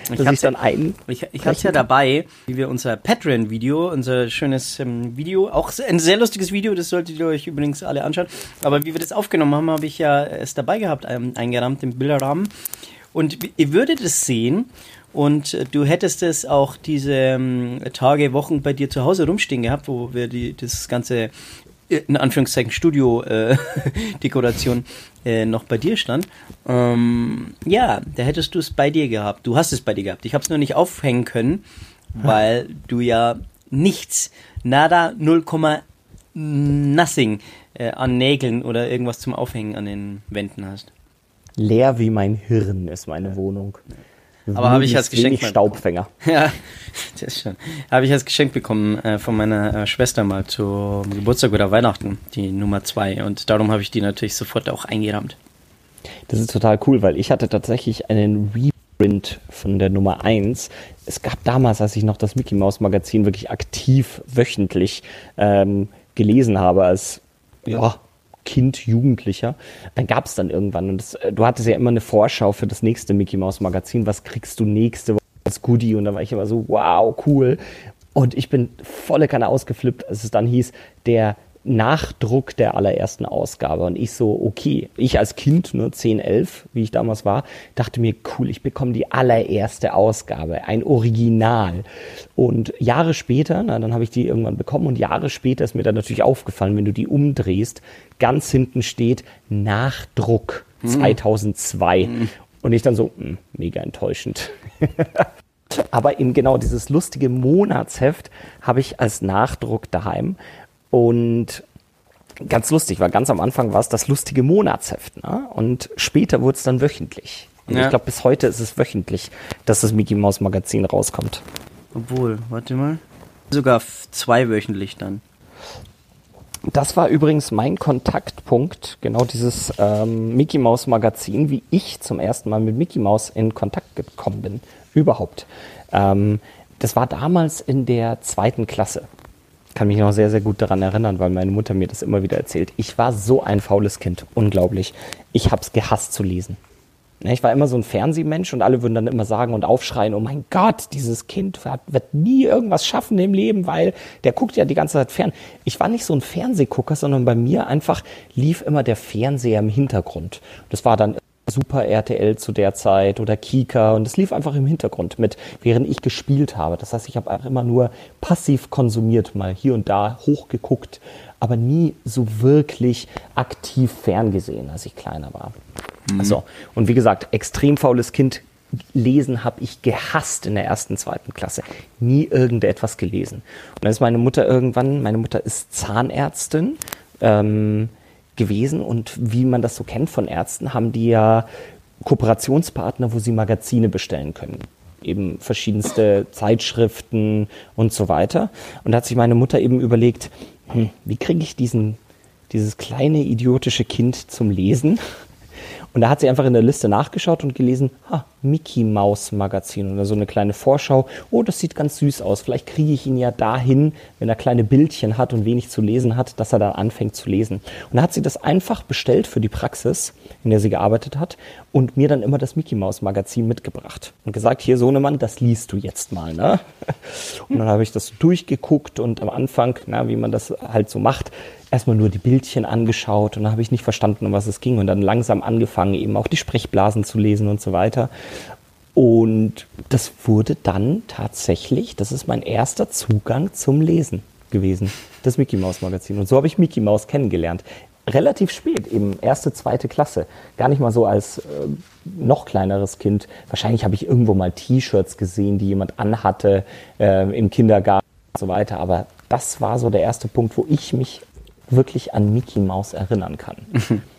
Speaker 5: Dass ich
Speaker 1: hab's
Speaker 5: dann ein.
Speaker 1: Ich, ich hatte ja dabei, wie wir unser Patreon-Video, unser schönes ähm, Video, auch ein sehr lustiges Video, das solltet ihr euch übrigens alle anschauen. Aber wie wir das aufgenommen haben, habe ich ja es dabei gehabt, ähm, eingerahmt im Bilderrahmen. Und ihr würdet es sehen und äh, du hättest es auch diese ähm, Tage, Wochen bei dir zu Hause rumstehen gehabt, wo wir die, das ganze äh, in Anführungszeichen Studio-Dekoration äh, noch bei dir stand. Ähm, ja, da hättest du es bei dir gehabt. Du hast es bei dir gehabt. Ich habe es nur nicht aufhängen können, weil du ja nichts, nada, 0, nothing äh, an Nägeln oder irgendwas zum Aufhängen an den Wänden hast.
Speaker 5: Leer wie mein Hirn ist meine Wohnung.
Speaker 1: Aber habe ich als
Speaker 5: wenig
Speaker 1: Geschenk mal
Speaker 5: Staubfänger.
Speaker 1: Ja, das schon. Habe ich als Geschenk bekommen äh, von meiner äh, Schwester mal zum Geburtstag oder Weihnachten, die Nummer zwei. Und darum habe ich die natürlich sofort auch eingerahmt.
Speaker 5: Das ist total cool, weil ich hatte tatsächlich einen Reprint von der Nummer 1. Es gab damals, als ich noch das Mickey Mouse Magazin wirklich aktiv wöchentlich ähm, gelesen habe, als ja, Kind, Jugendlicher, dann gab es dann irgendwann, und das, äh, du hattest ja immer eine Vorschau für das nächste Mickey Mouse Magazin, was kriegst du nächste Woche als Goodie? Und da war ich immer so, wow, cool. Und ich bin volle Kanne ausgeflippt, als es dann hieß, der Nachdruck der allerersten Ausgabe. Und ich so, okay, ich als Kind, nur 10, 11, wie ich damals war, dachte mir, cool, ich bekomme die allererste Ausgabe, ein Original. Und Jahre später, na, dann habe ich die irgendwann bekommen und Jahre später ist mir dann natürlich aufgefallen, wenn du die umdrehst, ganz hinten steht Nachdruck 2002. Und ich dann so, mh, mega enttäuschend. Aber eben genau dieses lustige Monatsheft habe ich als Nachdruck daheim. Und ganz lustig, weil ganz am Anfang war es das lustige Monatsheft. Ne? Und später wurde es dann wöchentlich. Und
Speaker 1: Ja.
Speaker 5: ich glaube, bis heute ist es wöchentlich, dass das Mickey Mouse Magazin rauskommt.
Speaker 1: Obwohl, warte mal. Sogar zweiwöchentlich dann.
Speaker 5: Das war übrigens mein Kontaktpunkt, genau dieses ähm, Mickey Mouse Magazin, wie ich zum ersten Mal mit Mickey Mouse in Kontakt gekommen bin. Überhaupt. Ähm, das war damals in der zweiten Klasse. Kann mich noch sehr, sehr gut daran erinnern, weil meine Mutter mir das immer wieder erzählt. Ich war so ein faules Kind. Unglaublich. Ich hab's gehasst zu lesen. Ne, Ich war immer so ein Fernsehmensch und alle würden dann immer sagen und aufschreien, oh mein Gott, dieses Kind wird, wird nie irgendwas schaffen im Leben, weil der guckt ja die ganze Zeit fern. Ich war nicht so ein Fernsehgucker, sondern bei mir einfach lief immer der Fernseher im Hintergrund. Das war dann Super RTL zu der Zeit oder Kika und es lief einfach im Hintergrund mit, während ich gespielt habe. Das heißt, ich habe einfach immer nur passiv konsumiert, mal hier und da hochgeguckt, aber nie so wirklich aktiv ferngesehen, als ich kleiner war. So, und wie gesagt, extrem faules Kind. Lesen habe ich gehasst in der ersten, zweiten Klasse. Nie irgendetwas gelesen. Und dann ist meine Mutter irgendwann, meine Mutter ist Zahnärztin ähm, gewesen und wie man das so kennt von Ärzten, haben die ja Kooperationspartner, wo sie Magazine bestellen können. Eben verschiedenste Zeitschriften und so weiter. Und da hat sich meine Mutter eben überlegt, hm, wie kriege ich diesen, dieses kleine idiotische Kind zum Lesen? Und da hat sie einfach in der Liste nachgeschaut und gelesen, ha, Mickey Maus Magazin oder so eine kleine Vorschau. Oh, das sieht ganz süß aus. Vielleicht kriege ich ihn ja dahin, wenn er kleine Bildchen hat und wenig zu lesen hat, dass er dann anfängt zu lesen. Und da hat sie das einfach bestellt für die Praxis, in der sie gearbeitet hat und mir dann immer das Mickey Maus Magazin mitgebracht und gesagt, hier Sohnemann, das liest du jetzt mal, ne? Und dann habe ich das durchgeguckt und am Anfang, na, wie man das halt so macht, erstmal nur die Bildchen angeschaut und dann habe ich nicht verstanden, um was es ging und dann langsam angefangen, eben auch die Sprechblasen zu lesen und so weiter. Und das wurde dann tatsächlich, das ist mein erster Zugang zum Lesen gewesen, das Mickey Maus Magazin. Und so habe ich Mickey Maus kennengelernt. Relativ spät, eben erste, zweite Klasse. Gar nicht mal so als äh, noch kleineres Kind. Wahrscheinlich habe ich irgendwo mal T-Shirts gesehen, die jemand anhatte äh, im Kindergarten und so weiter. Aber das war so der erste Punkt, wo ich mich wirklich an Mickey Maus erinnern kann.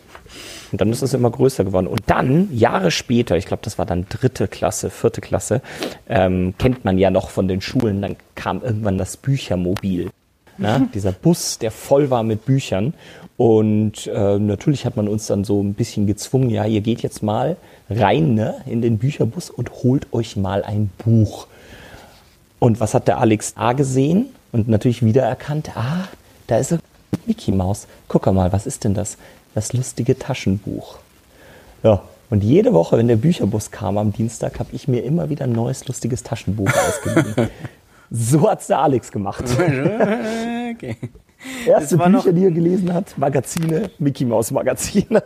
Speaker 5: Und dann ist es immer größer geworden. Und dann, Jahre später, ich glaube, das war dann dritte Klasse, vierte Klasse, ähm, kennt man ja noch von den Schulen, dann kam irgendwann das Büchermobil. Na, dieser Bus, der voll war mit Büchern. Und äh, natürlich hat man uns dann so ein bisschen gezwungen, ja, ihr geht jetzt mal rein ne, in den Bücherbus und holt euch mal ein Buch. Und was hat der Alex A gesehen? Und natürlich wiedererkannt, ah, da ist er Mickey Maus. Guck mal, was ist denn das? Das lustige Taschenbuch. Ja, und jede Woche, wenn der Bücherbus kam am Dienstag, habe ich mir immer wieder ein neues lustiges Taschenbuch ausgeliehen. so hat's der Alex gemacht.
Speaker 1: okay.
Speaker 5: Erste Bücher, die er gelesen hat, Magazine, Mickey Maus Magazine.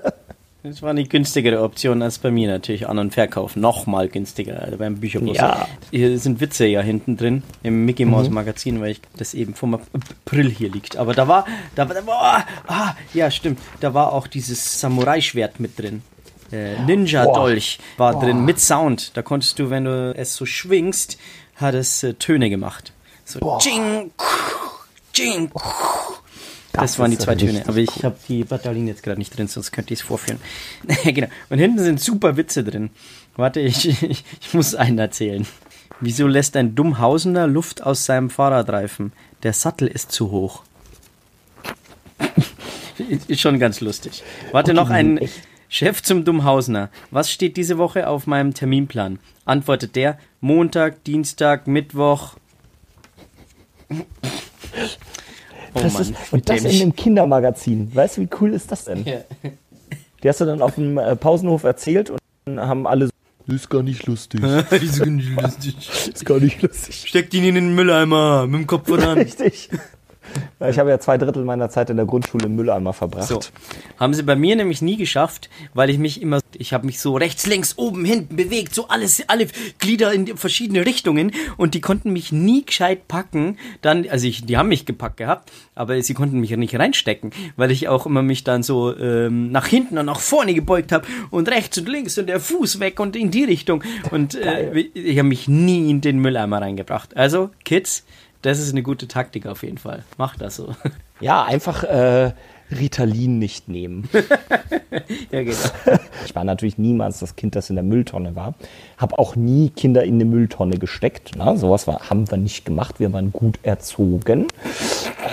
Speaker 1: Das war eine günstigere Option als bei mir natürlich. An- und Verkauf. Nochmal günstiger also beim Bücherbus.
Speaker 5: Ja.
Speaker 1: Hier sind Witze ja hinten drin im Mickey Mouse Magazin, weil ich das eben vom April hier liegt. Aber da war, da war, da war ah, ja stimmt, da war auch dieses Samurai-Schwert mit drin. Äh, Ninja-Dolch war drin mit Sound. Da konntest du, wenn du es so schwingst, hat es äh, Töne gemacht. So Jing, Jing. Das, waren die zwei Töne. Aber ich habe die Batterien jetzt gerade nicht drin, sonst könnte ich es vorführen. genau. Und hinten sind super Witze drin. Warte, ich, ich, ich muss einen erzählen. Wieso lässt ein Dummhausener Luft aus seinem Fahrradreifen? Der Sattel ist zu hoch. ist schon ganz lustig. Warte, noch ein? Chef zum Dummhausener. Was steht diese Woche auf meinem Terminplan? Antwortet der Montag, Dienstag, Mittwoch. Oh
Speaker 5: Das
Speaker 1: Mann,
Speaker 5: ist, und das in einem Kindermagazin. Weißt du, wie cool ist das denn?
Speaker 1: Ja.
Speaker 5: Die hast du dann auf dem äh, Pausenhof erzählt und dann haben alle so, das ist gar nicht lustig.
Speaker 1: Die sind nicht lustig.
Speaker 5: ist gar nicht lustig.
Speaker 1: Steckt ihn in den Mülleimer mit dem Kopf voran.
Speaker 5: Richtig. Ich habe ja zwei Drittel meiner Zeit in der Grundschule im Mülleimer verbracht.
Speaker 1: So. Haben sie bei mir nämlich nie geschafft, weil ich mich immer, ich habe mich so rechts, links, oben, hinten bewegt, so alles, alle Glieder in verschiedene Richtungen und die konnten mich nie gescheit packen. Dann, also ich, die haben mich gepackt gehabt, aber sie konnten mich nicht reinstecken, weil ich auch immer mich dann so ähm, nach hinten und nach vorne gebeugt habe und rechts und links und der Fuß weg und in die Richtung und äh, ich habe mich nie in den Mülleimer reingebracht. Also Kids, das ist eine gute Taktik auf jeden Fall. Macht das so.
Speaker 5: Ja, einfach äh, Ritalin nicht nehmen.
Speaker 1: ja, genau.
Speaker 5: Ich war natürlich niemals das Kind, das in der Mülltonne war. Habe auch nie Kinder in eine Mülltonne gesteckt. Na, sowas war, haben wir nicht gemacht. Wir waren gut erzogen.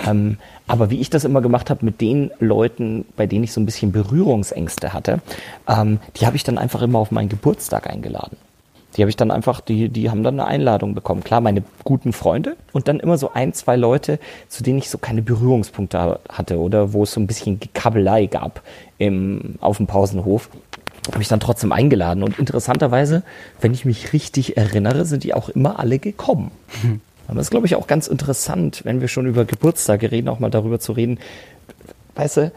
Speaker 5: Ähm, aber wie ich das immer gemacht habe mit den Leuten, bei denen ich so ein bisschen Berührungsängste hatte, ähm, die habe ich dann einfach immer auf meinen Geburtstag eingeladen. Die habe ich dann einfach, die, die haben dann eine Einladung bekommen. Klar, meine guten Freunde und dann immer so ein, zwei Leute, zu denen ich so keine Berührungspunkte hatte oder wo es so ein bisschen Kabelei gab im, auf dem Pausenhof habe ich dann trotzdem eingeladen. Und interessanterweise, wenn ich mich richtig erinnere, sind die auch immer alle gekommen. Aber das ist, glaube ich, auch ganz interessant, wenn wir schon über Geburtstage reden, auch mal darüber zu reden. Weißt du,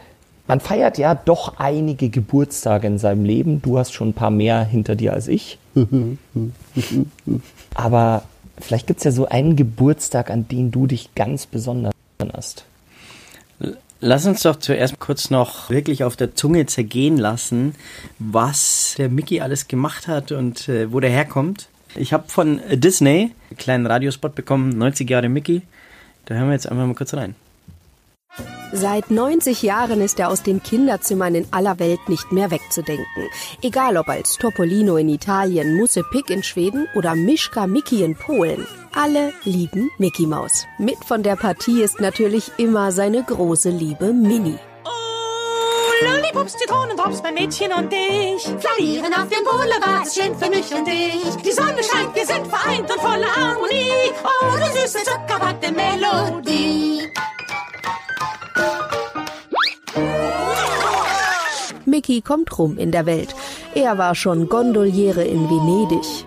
Speaker 5: man feiert ja doch einige Geburtstage in seinem Leben. Du hast schon ein paar mehr hinter dir als ich. Aber vielleicht gibt es ja so einen Geburtstag, an den du dich ganz besonders erinnerst.
Speaker 1: Lass uns doch zuerst kurz noch wirklich auf der Zunge zergehen lassen, was der Mickey alles gemacht hat und äh, wo der herkommt. Ich habe von Disney einen kleinen Radiospot bekommen, 90 Jahre Mickey. Da hören wir jetzt einfach mal kurz rein.
Speaker 7: Seit 90 Jahren ist er aus den Kinderzimmern in aller Welt nicht mehr wegzudenken. Egal ob als Topolino in Italien, Musse Pick in Schweden oder Mischka Mickey in Polen. Alle lieben Mickey Maus. Mit von der Partie ist natürlich immer seine große Liebe Minnie.
Speaker 3: Oh, Lollipops, Zitronendrops, mein Mädchen und ich. Flanieren auf dem Boulevard, schön für mich und dich. Die Sonne scheint, wir sind vereint und voller Harmonie. Oh, du süße Zuckerwatte-Melodie.
Speaker 7: Mickey kommt rum in der Welt. Er war schon Gondoliere in Venedig.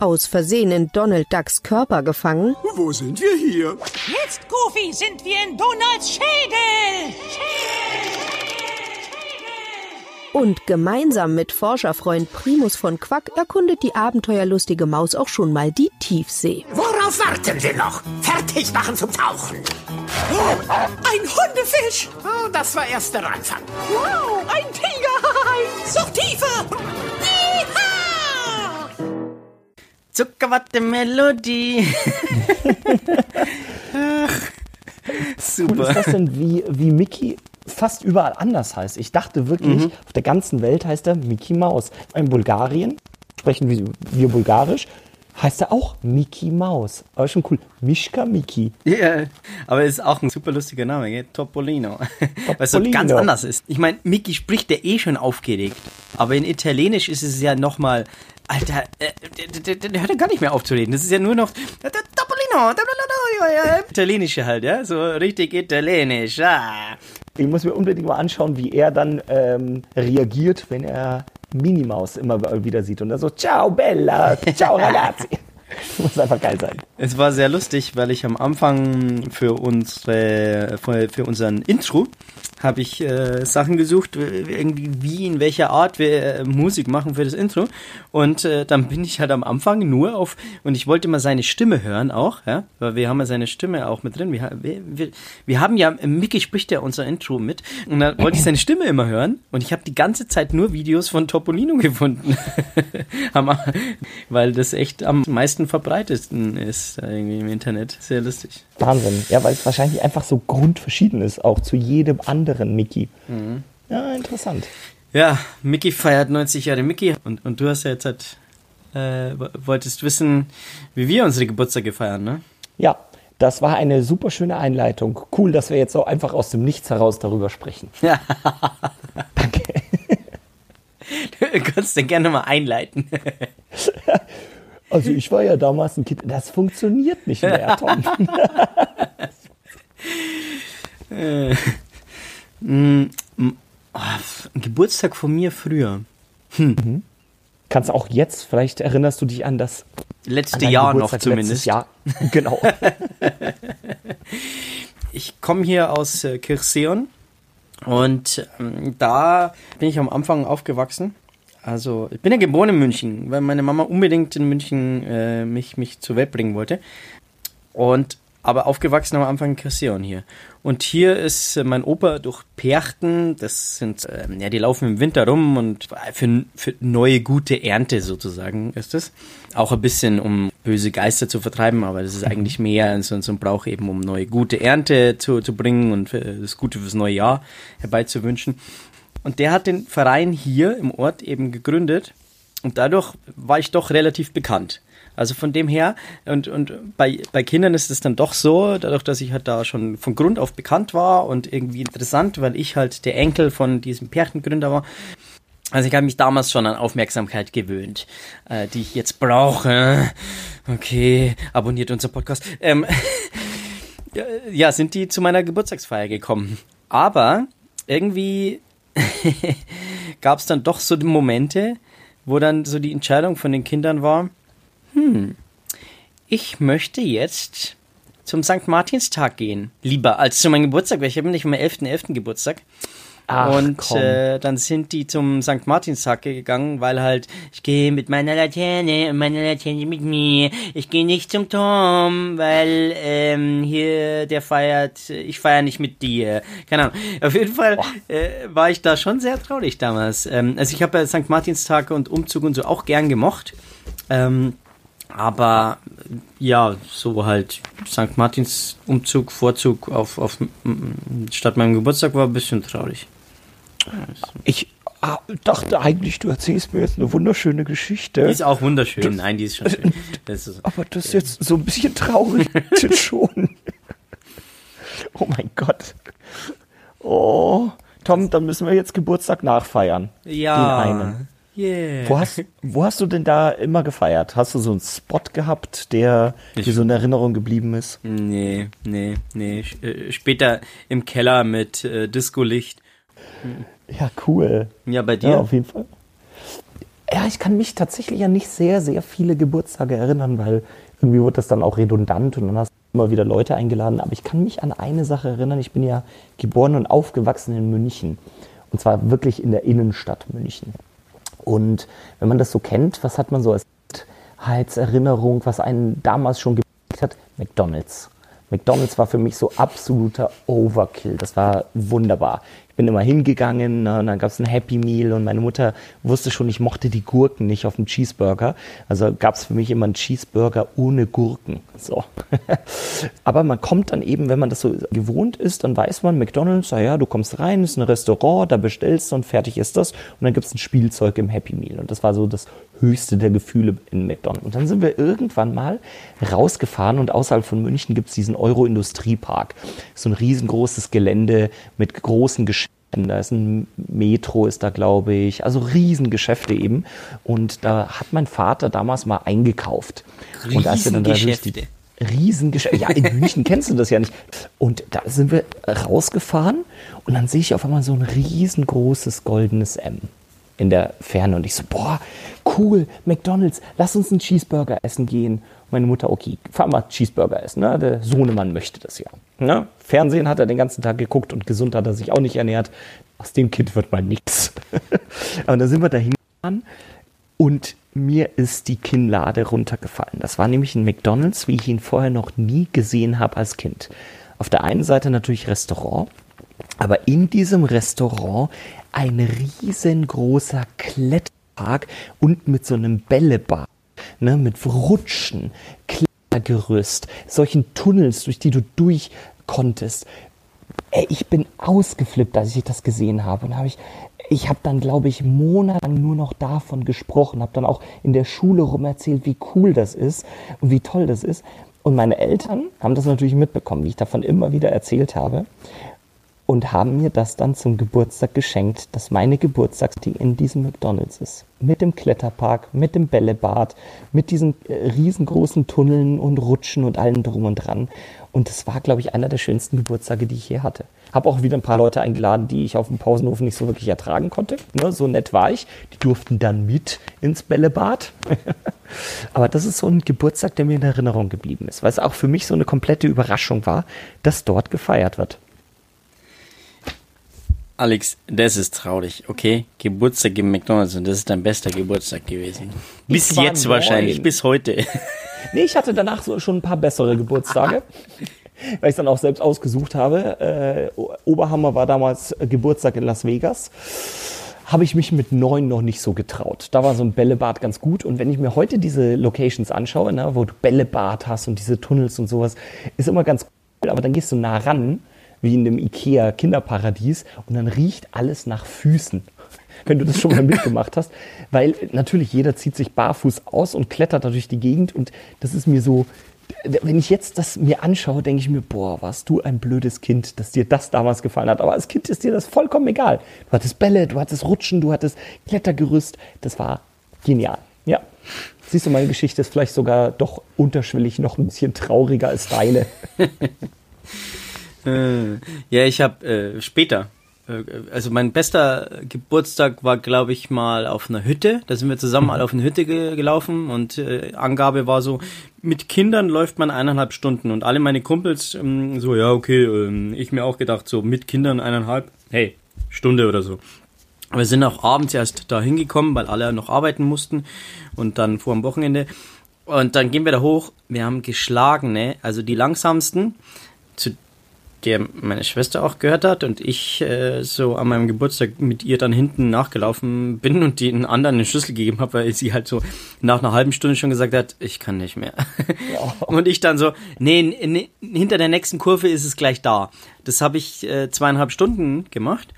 Speaker 7: Aus Versehen in Donald Ducks Körper gefangen
Speaker 2: Wo sind wir hier?
Speaker 3: Jetzt, Goofy, sind wir in Donalds Schädel.
Speaker 7: Und gemeinsam mit Forscherfreund Primus von Quack erkundet die abenteuerlustige Maus auch schon mal die Tiefsee.
Speaker 2: Worauf warten wir noch? Fertig machen zum Tauchen.
Speaker 3: Ein Hundefisch.
Speaker 2: Oh, das war erst der Anfang.
Speaker 3: Wow, ein Tiger. Such tiefer. Yeehaw!
Speaker 1: Zuckerwatte-Melodie. Ach,
Speaker 5: Cool ist
Speaker 1: super.
Speaker 5: das denn, wie, wie Mickey fast überall anders heißt? Ich dachte wirklich, auf der ganzen Welt heißt er Mickey Mouse. In Bulgarien sprechen wir, wir Bulgarisch, heißt er auch Mickey Mouse. Aber schon cool. Mischka Mickey.
Speaker 1: Ja, aber ist auch ein super lustiger Name, gell? Topolino. Weil es so
Speaker 5: Topolino.
Speaker 1: ganz anders ist. Ich meine, Mickey spricht ja eh schon aufgeregt. Aber in Italienisch ist es ja nochmal. Alter, äh, der, der, der hört ja gar nicht mehr aufzureden. Das ist ja nur noch. Topolino, Italienische halt, ja? So richtig italienisch. Ah.
Speaker 5: Ich muss mir unbedingt mal anschauen, wie er dann ähm, reagiert, wenn er Minnie Maus immer wieder sieht. Und dann so, ciao Bella, ciao ragazzi. muss einfach geil sein.
Speaker 1: Es war sehr lustig, weil ich am Anfang für unsere, für, für unseren Intro habe ich äh, Sachen gesucht, irgendwie wie, in welcher Art wir äh, Musik machen für das Intro. Und äh, dann bin ich halt am Anfang nur auf, und ich wollte mal seine Stimme hören auch, ja, weil wir haben ja seine Stimme auch mit drin. Wir, wir, wir, haben ja, Mickey spricht ja unser Intro mit. Und dann wollte ich seine Stimme immer hören. Und ich habe die ganze Zeit nur Videos von Topolino gefunden. Weil das echt am meisten verbreitetsten ist äh, irgendwie im Internet. Sehr lustig.
Speaker 5: Wahnsinn. Ja, weil es wahrscheinlich einfach so grundverschieden ist, auch zu jedem anderen Mickey. Ja, interessant.
Speaker 1: Ja, Mickey feiert 90 Jahre Mickey und, und du hast ja jetzt halt, äh, wolltest wissen, wie wir unsere Geburtstage feiern, ne?
Speaker 5: Ja, das war eine super schöne Einleitung. Cool, dass wir jetzt so einfach aus dem Nichts heraus darüber sprechen.
Speaker 1: Ja. Danke. Du kannst ja gerne mal einleiten.
Speaker 5: Also ich war ja damals ein Kind. Das funktioniert nicht mehr, Tom.
Speaker 1: Ein Geburtstag von mir früher.
Speaker 5: Kannst auch jetzt, vielleicht erinnerst du dich an das an
Speaker 1: Letzte
Speaker 5: dein
Speaker 1: Jahr noch
Speaker 5: Geburtstag
Speaker 1: zumindest.
Speaker 5: letztes Jahr. Genau.
Speaker 1: Ich komme hier aus äh, Kirchseon und ähm, da bin ich am Anfang aufgewachsen. Also ich bin ja geboren in München, weil meine Mama unbedingt in München äh, mich, mich zur Welt bringen wollte. Und aber aufgewachsen am Anfang in Kirchseon hier. Und hier ist äh, mein Opa durch Perchten, das sind, ähm, ja, die laufen im Winter rum und für, für neue gute Ernte sozusagen ist es. Auch ein bisschen, um böse Geister zu vertreiben, aber das ist eigentlich mehr so, so ein Brauch eben, um neue gute Ernte zu, zu bringen und das Gute fürs neue Jahr herbeizuwünschen. Und der hat den Verein hier im Ort eben gegründet und dadurch war ich doch relativ bekannt. Also von dem her, und, und bei, bei Kindern ist es dann doch so, dadurch, dass ich halt da schon von Grund auf bekannt war und irgendwie interessant, weil ich halt der Enkel von diesem Pärchengründer war. Also ich habe mich damals schon an Aufmerksamkeit gewöhnt, äh, die ich jetzt brauche. Okay, abonniert unser Podcast. Ähm, ja, sind die zu meiner Geburtstagsfeier gekommen. Aber irgendwie gab es dann doch so Momente, wo dann so die Entscheidung von den Kindern war, hm, ich möchte jetzt zum St. Martinstag gehen. Lieber als zu meinem Geburtstag, weil ich habe nicht am 11.11. Geburtstag.
Speaker 5: Ach,
Speaker 1: und äh, dann sind die zum St. Martinstag gegangen, weil halt, ich gehe mit meiner Laterne und meine Laterne mit mir. Ich gehe nicht zum Tom, weil ähm, hier der feiert, ich feiere nicht mit dir. Keine Ahnung. Auf jeden Fall äh, war ich da schon sehr traurig damals. Ähm, also ich habe ja St. Martinstag und Umzug und so auch gern gemocht. Ähm, aber ja, so halt St. Martins Umzug, Vorzug auf, auf statt meinem Geburtstag war ein bisschen traurig.
Speaker 5: Ich ah, dachte eigentlich, du erzählst mir jetzt eine wunderschöne Geschichte.
Speaker 1: Die ist auch wunderschön. Nein, die ist schon schön. Das ist,
Speaker 5: Aber das ist jetzt so ein bisschen traurig schon. Oh mein Gott. Oh, Tom, dann müssen wir jetzt Geburtstag nachfeiern.
Speaker 1: ja.
Speaker 5: Den einen.
Speaker 1: Yeah.
Speaker 5: Wo hast, wo hast du denn da immer gefeiert? Hast du so einen Spot gehabt, der dir so in Erinnerung geblieben ist?
Speaker 1: Nee, nee, nee. Äh, Später im Keller mit äh, Discolicht.
Speaker 5: Ja, cool.
Speaker 1: Ja, bei
Speaker 5: Ja,
Speaker 1: dir?
Speaker 5: auf jeden Fall. Ja, ich kann mich tatsächlich an nicht sehr, sehr viele Geburtstage erinnern, weil irgendwie wurde das dann auch redundant und dann hast du immer wieder Leute eingeladen. Aber ich kann mich an eine Sache erinnern. Ich bin ja geboren und aufgewachsen in München. Und zwar wirklich in der Innenstadt München. Und wenn man das so kennt, was hat man so als Kindheitserinnerung, was einen damals schon geprägt hat? McDonalds. McDonalds war für mich so absoluter Overkill. Das war wunderbar. Ich bin immer hingegangen ne, und dann gab es ein Happy Meal und meine Mutter wusste schon, ich mochte die Gurken nicht auf dem Cheeseburger. Also gab es für mich immer einen Cheeseburger ohne Gurken. So. Aber man kommt dann eben, wenn man das so gewohnt ist, dann weiß man, McDonalds, ja, du kommst rein, ist ein Restaurant, da bestellst du und fertig ist das. Und dann gibt es ein Spielzeug im Happy Meal. Und das war so das höchste der Gefühle in McDonalds. Und dann sind wir irgendwann mal rausgefahren und außerhalb von München gibt es diesen Euro-Industriepark. So ein riesengroßes Gelände mit großen Geschäften. Da ist ein Metro, ist da, glaube ich. Also Riesengeschäfte eben. Und da hat mein Vater damals mal eingekauft. Und als wir dann da durch die-
Speaker 1: Riesengeschäfte.
Speaker 5: Riesengeschäfte. Ja, in München kennst du das ja nicht. Und da sind wir rausgefahren und dann sehe ich auf einmal so ein riesengroßes goldenes M in der Ferne und ich so, boah, cool, McDonalds, lass uns einen Cheeseburger essen gehen. Und meine Mutter, okay, fahr mal Cheeseburger essen. Ne? Der Sohnemann möchte das ja. Ne? Fernsehen hat er den ganzen Tag geguckt und gesund hat er sich auch nicht ernährt. Aus dem Kind wird mal nix. Aber dann sind wir da hingefahren und mir ist die Kinnlade runtergefallen. Das war nämlich ein McDonald's, wie ich ihn vorher noch nie gesehen habe als Kind. Auf der einen Seite natürlich Restaurant, aber in diesem Restaurant ein riesengroßer Kletterpark und mit so einem Bällebad, ne, mit Rutschen, Klettergerüst, solchen Tunnels, durch die du durch konntest. Ey, ich bin ausgeflippt, als ich das gesehen habe. Und habe ich, ich habe dann, glaube ich, monatelang nur noch davon gesprochen, habe dann auch in der Schule rum erzählt, wie cool das ist und wie toll das ist. Und meine Eltern haben das natürlich mitbekommen, wie ich davon immer wieder erzählt habe und haben mir das dann zum Geburtstag geschenkt, dass meine Geburtstagsding in diesem McDonald's ist. Mit dem Kletterpark, mit dem Bällebad, mit diesen äh, riesengroßen Tunneln und Rutschen und allem drum und dran. Und das war, glaube ich, einer der schönsten Geburtstage, die ich je hatte. Habe auch wieder ein paar Leute eingeladen, die ich auf dem Pausenhof nicht so wirklich ertragen konnte. Ne, so nett war ich. Die durften dann mit ins Bällebad. Aber das ist so ein Geburtstag, der mir in Erinnerung geblieben ist, weil es auch für mich so eine komplette Überraschung war, dass dort gefeiert wird.
Speaker 1: Alex, das ist traurig, okay? Geburtstag im McDonalds und das ist dein bester Geburtstag gewesen. Bis jetzt wahrscheinlich,
Speaker 5: neun.
Speaker 1: bis heute.
Speaker 5: Nee, ich hatte danach so schon ein paar bessere Geburtstage, weil ich dann auch selbst ausgesucht habe. Äh, Oberhammer war damals Geburtstag in Las Vegas. Habe ich mich mit neun noch nicht so getraut. Da war so ein Bällebad ganz gut. Und wenn ich mir heute diese Locations anschaue, ne, wo du Bällebad hast und diese Tunnels und sowas, ist immer ganz cool. Aber dann gehst du nah ran, wie in dem Ikea Kinderparadies, und dann riecht alles nach Füßen wenn du das schon mal mitgemacht hast. Weil natürlich jeder zieht sich barfuß aus und klettert da durch die Gegend. Und das ist mir so, wenn ich jetzt das mir anschaue, denke ich mir, boah, warst du ein blödes Kind, dass dir das damals gefallen hat. Aber als Kind ist dir das vollkommen egal. Du hattest Bälle, du hattest Rutschen, du hattest Klettergerüst. Das war genial. Ja. Siehst du, meine Geschichte ist vielleicht sogar doch unterschwellig noch ein bisschen trauriger als deine.
Speaker 1: Äh, ja, ich habe äh, später, äh, also mein bester Geburtstag war, glaube ich, mal auf einer Hütte. Da sind wir zusammen alle auf eine Hütte ge gelaufen und äh, Angabe war so, mit Kindern läuft man eineinhalb Stunden und alle meine Kumpels ähm, so, ja, okay, ähm, ich mir auch gedacht, so mit Kindern eineinhalb, hey, Stunde oder so. Wir sind auch abends erst da hingekommen, weil alle noch arbeiten mussten und dann vor am Wochenende. Und dann gehen wir da hoch. Wir haben geschlagene, also die langsamsten, zu der meine Schwester auch gehört hat und ich äh, so an meinem Geburtstag mit ihr dann hinten nachgelaufen bin und den anderen eine Schlüssel gegeben habe, weil sie halt so nach einer halben Stunde schon gesagt hat, ich kann nicht mehr. Und ich dann so, nee, nee, hinter der nächsten Kurve ist es gleich da. Das habe ich äh, zweieinhalb Stunden gemacht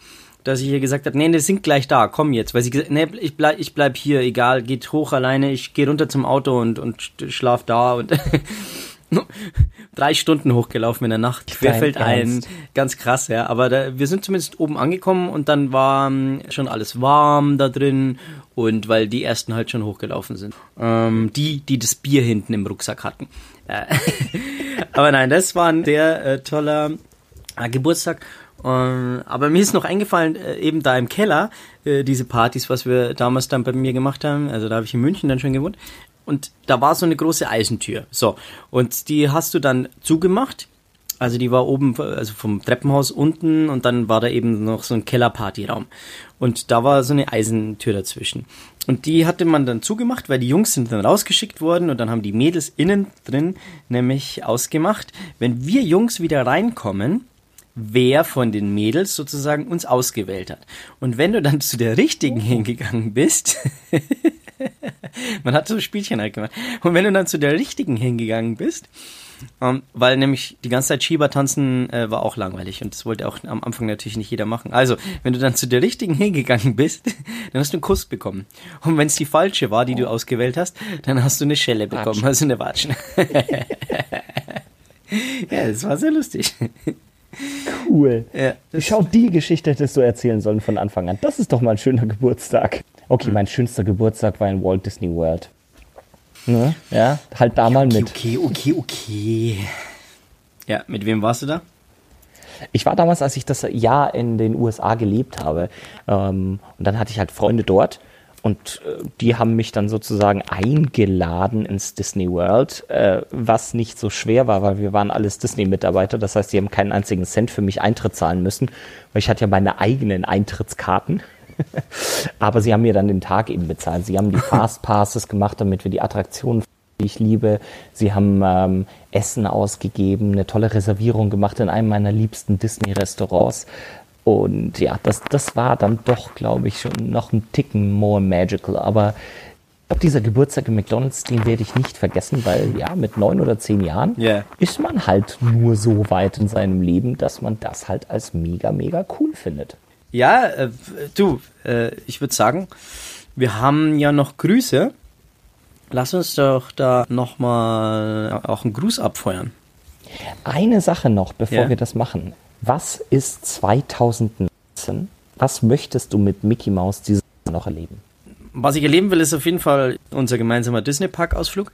Speaker 1: dass ich ihr gesagt habe, nee, die sind gleich da, komm jetzt. Weil sie gesagt nee, ich bleib, ich bleib hier, egal, geht hoch alleine, ich gehe runter zum Auto und, und schlaf da und drei Stunden hochgelaufen in der Nacht. Wer fällt ein? Ganz krass, ja. Aber da, wir sind zumindest oben angekommen und dann war ähm, schon alles warm da drin und weil die ersten halt schon hochgelaufen sind. Ähm, die, die das Bier hinten im Rucksack hatten. Äh, aber nein, das war ein sehr äh, toller äh, Geburtstag. Ähm, aber mir ist noch eingefallen, äh, eben da im Keller, äh, diese Partys, was wir damals dann bei mir gemacht haben, also da habe ich in München dann schon gewohnt, und da war so eine große Eisentür. So, und die hast du dann zugemacht. Also die war oben, also vom Treppenhaus unten und dann war da eben noch so ein Kellerpartyraum. Und da war so eine Eisentür dazwischen. Und die hatte man dann zugemacht, weil die Jungs sind dann rausgeschickt worden und dann haben die Mädels innen drin nämlich ausgemacht, wenn wir Jungs wieder reinkommen, wer von den Mädels sozusagen uns ausgewählt hat. Und wenn du dann zu der richtigen hingegangen bist, man hat so Spielchen halt gemacht, und wenn du dann zu der richtigen hingegangen bist, ähm, weil nämlich die ganze Zeit Schieber tanzen äh, war auch langweilig und das wollte auch am Anfang natürlich nicht jeder machen. Also, wenn du dann zu der richtigen hingegangen bist, dann hast du einen Kuss bekommen. Und wenn es die falsche war, die du ausgewählt hast, dann hast du eine Schelle bekommen, Watschen. also eine Watschen. ja, das war sehr lustig.
Speaker 5: Cool. Ja, Schau, die Geschichte hättest du erzählen sollen von Anfang an. Das ist doch mal ein schöner Geburtstag. Okay, mein schönster Geburtstag war in Walt Disney World. Ne? Ja, halt da mal mit.
Speaker 1: Okay, okay, okay. Ja, mit wem warst du da?
Speaker 5: Ich war damals, als ich das Jahr in den USA gelebt habe. Ähm, und dann hatte ich halt Freunde dort. Und äh, die haben mich dann sozusagen eingeladen ins Disney World, äh, was nicht so schwer war, weil wir waren alles Disney-Mitarbeiter. Das heißt, die haben keinen einzigen Cent für mich Eintritt zahlen müssen, weil ich hatte ja meine eigenen Eintrittskarten. Aber sie haben mir dann den Tag eben bezahlt. Sie haben die Fast Passes gemacht, damit wir die Attraktionen die ich liebe. Sie haben ähm, Essen ausgegeben, eine tolle Reservierung gemacht in einem meiner liebsten Disney-Restaurants. Und ja, das, das war dann doch, glaube ich, schon noch ein Ticken more magical. Aber ich glaube, dieser Geburtstag im McDonalds, den werde ich nicht vergessen, weil ja, mit neun oder zehn Jahren yeah. ist man halt nur so weit in seinem Leben, dass man das halt als mega, mega cool findet.
Speaker 1: Ja, äh, du, äh, ich würde sagen, wir haben ja noch Grüße. Lass uns doch da nochmal auch einen Gruß abfeuern.
Speaker 5: Eine Sache noch, bevor ja. wir das machen. Was ist 2019? Was möchtest du mit Mickey Mouse dieses Jahr noch erleben?
Speaker 1: Was ich erleben will, ist auf jeden Fall unser gemeinsamer Disney-Park-Ausflug.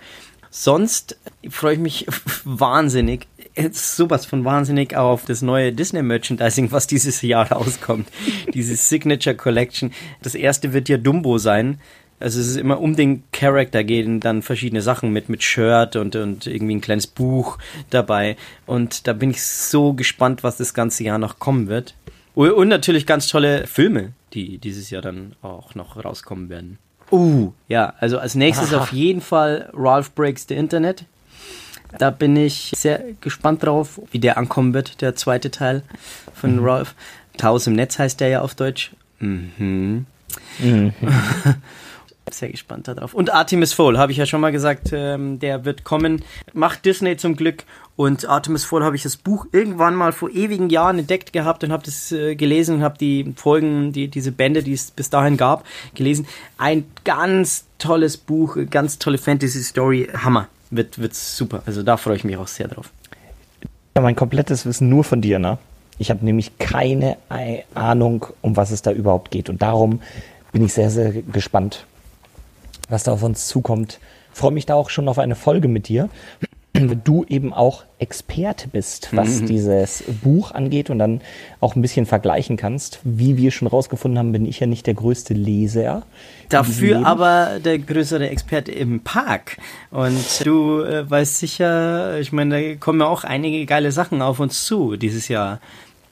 Speaker 1: Sonst freue ich mich wahnsinnig, jetzt sowas von wahnsinnig auf das neue Disney-Merchandising, was dieses Jahr rauskommt. Diese Signature Collection. Das erste wird ja Dumbo sein. Also es ist immer um den Charakter gehen dann verschiedene Sachen mit mit Shirt und und irgendwie ein kleines Buch dabei und da bin ich so gespannt, was das ganze Jahr noch kommen wird. Und natürlich ganz tolle Filme, die dieses Jahr dann auch noch rauskommen werden. Uh, ja, also als nächstes Aha. auf jeden Fall Ralph Breaks the Internet. Da bin ich sehr gespannt drauf, wie der ankommen wird, der zweite Teil von mhm. Ralph. Taus im Netz heißt der ja auf Deutsch. Mhm. Mhm. Sehr gespannt darauf. Und Artemis Fowl, habe ich ja schon mal gesagt, ähm, der wird kommen. Macht Disney zum Glück. Und Artemis Fowl habe ich das Buch irgendwann mal vor ewigen Jahren entdeckt gehabt und habe das äh, gelesen und habe die Folgen, die, diese Bände, die es bis dahin gab, gelesen. Ein ganz tolles Buch, ganz tolle Fantasy-Story. Hammer. Wird, wird super. Also da freue ich mich auch sehr drauf.
Speaker 5: Ja, mein komplettes Wissen nur von dir, ne? Ich habe nämlich keine Ahnung, um was es da überhaupt geht. Und darum bin ich sehr, sehr gespannt, was da auf uns zukommt. Freue mich da auch schon auf eine Folge mit dir, wenn du eben auch Experte bist, was mhm. dieses Buch angeht und dann auch ein bisschen vergleichen kannst. Wie wir schon rausgefunden haben, bin ich ja nicht der größte Leser.
Speaker 1: Dafür aber der größere Experte im Park. Und du äh, weißt sicher, ich meine, da kommen ja auch einige geile Sachen auf uns zu dieses Jahr.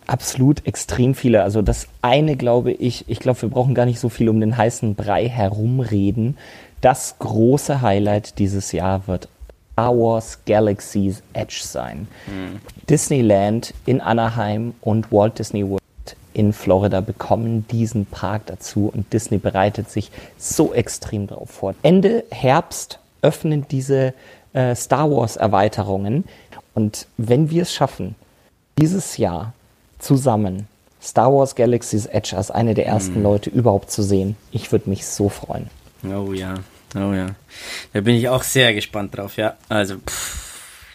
Speaker 5: Absolut extrem viele. Also das eine glaube ich, ich glaube, wir brauchen gar nicht so viel um den heißen Brei herumreden das große Highlight dieses Jahr wird Star Wars Galaxy's Edge sein. Mhm. Disneyland in Anaheim und Walt Disney World in Florida bekommen diesen Park dazu und Disney bereitet sich so extrem darauf vor. Ende Herbst öffnen diese äh, Star Wars Erweiterungen und wenn wir es schaffen, dieses Jahr zusammen Star Wars Galaxy's Edge als eine der ersten Leute überhaupt zu sehen. Ich würde mich so freuen.
Speaker 1: Oh ja, oh ja. Da bin ich auch sehr gespannt drauf, ja. Also, pff,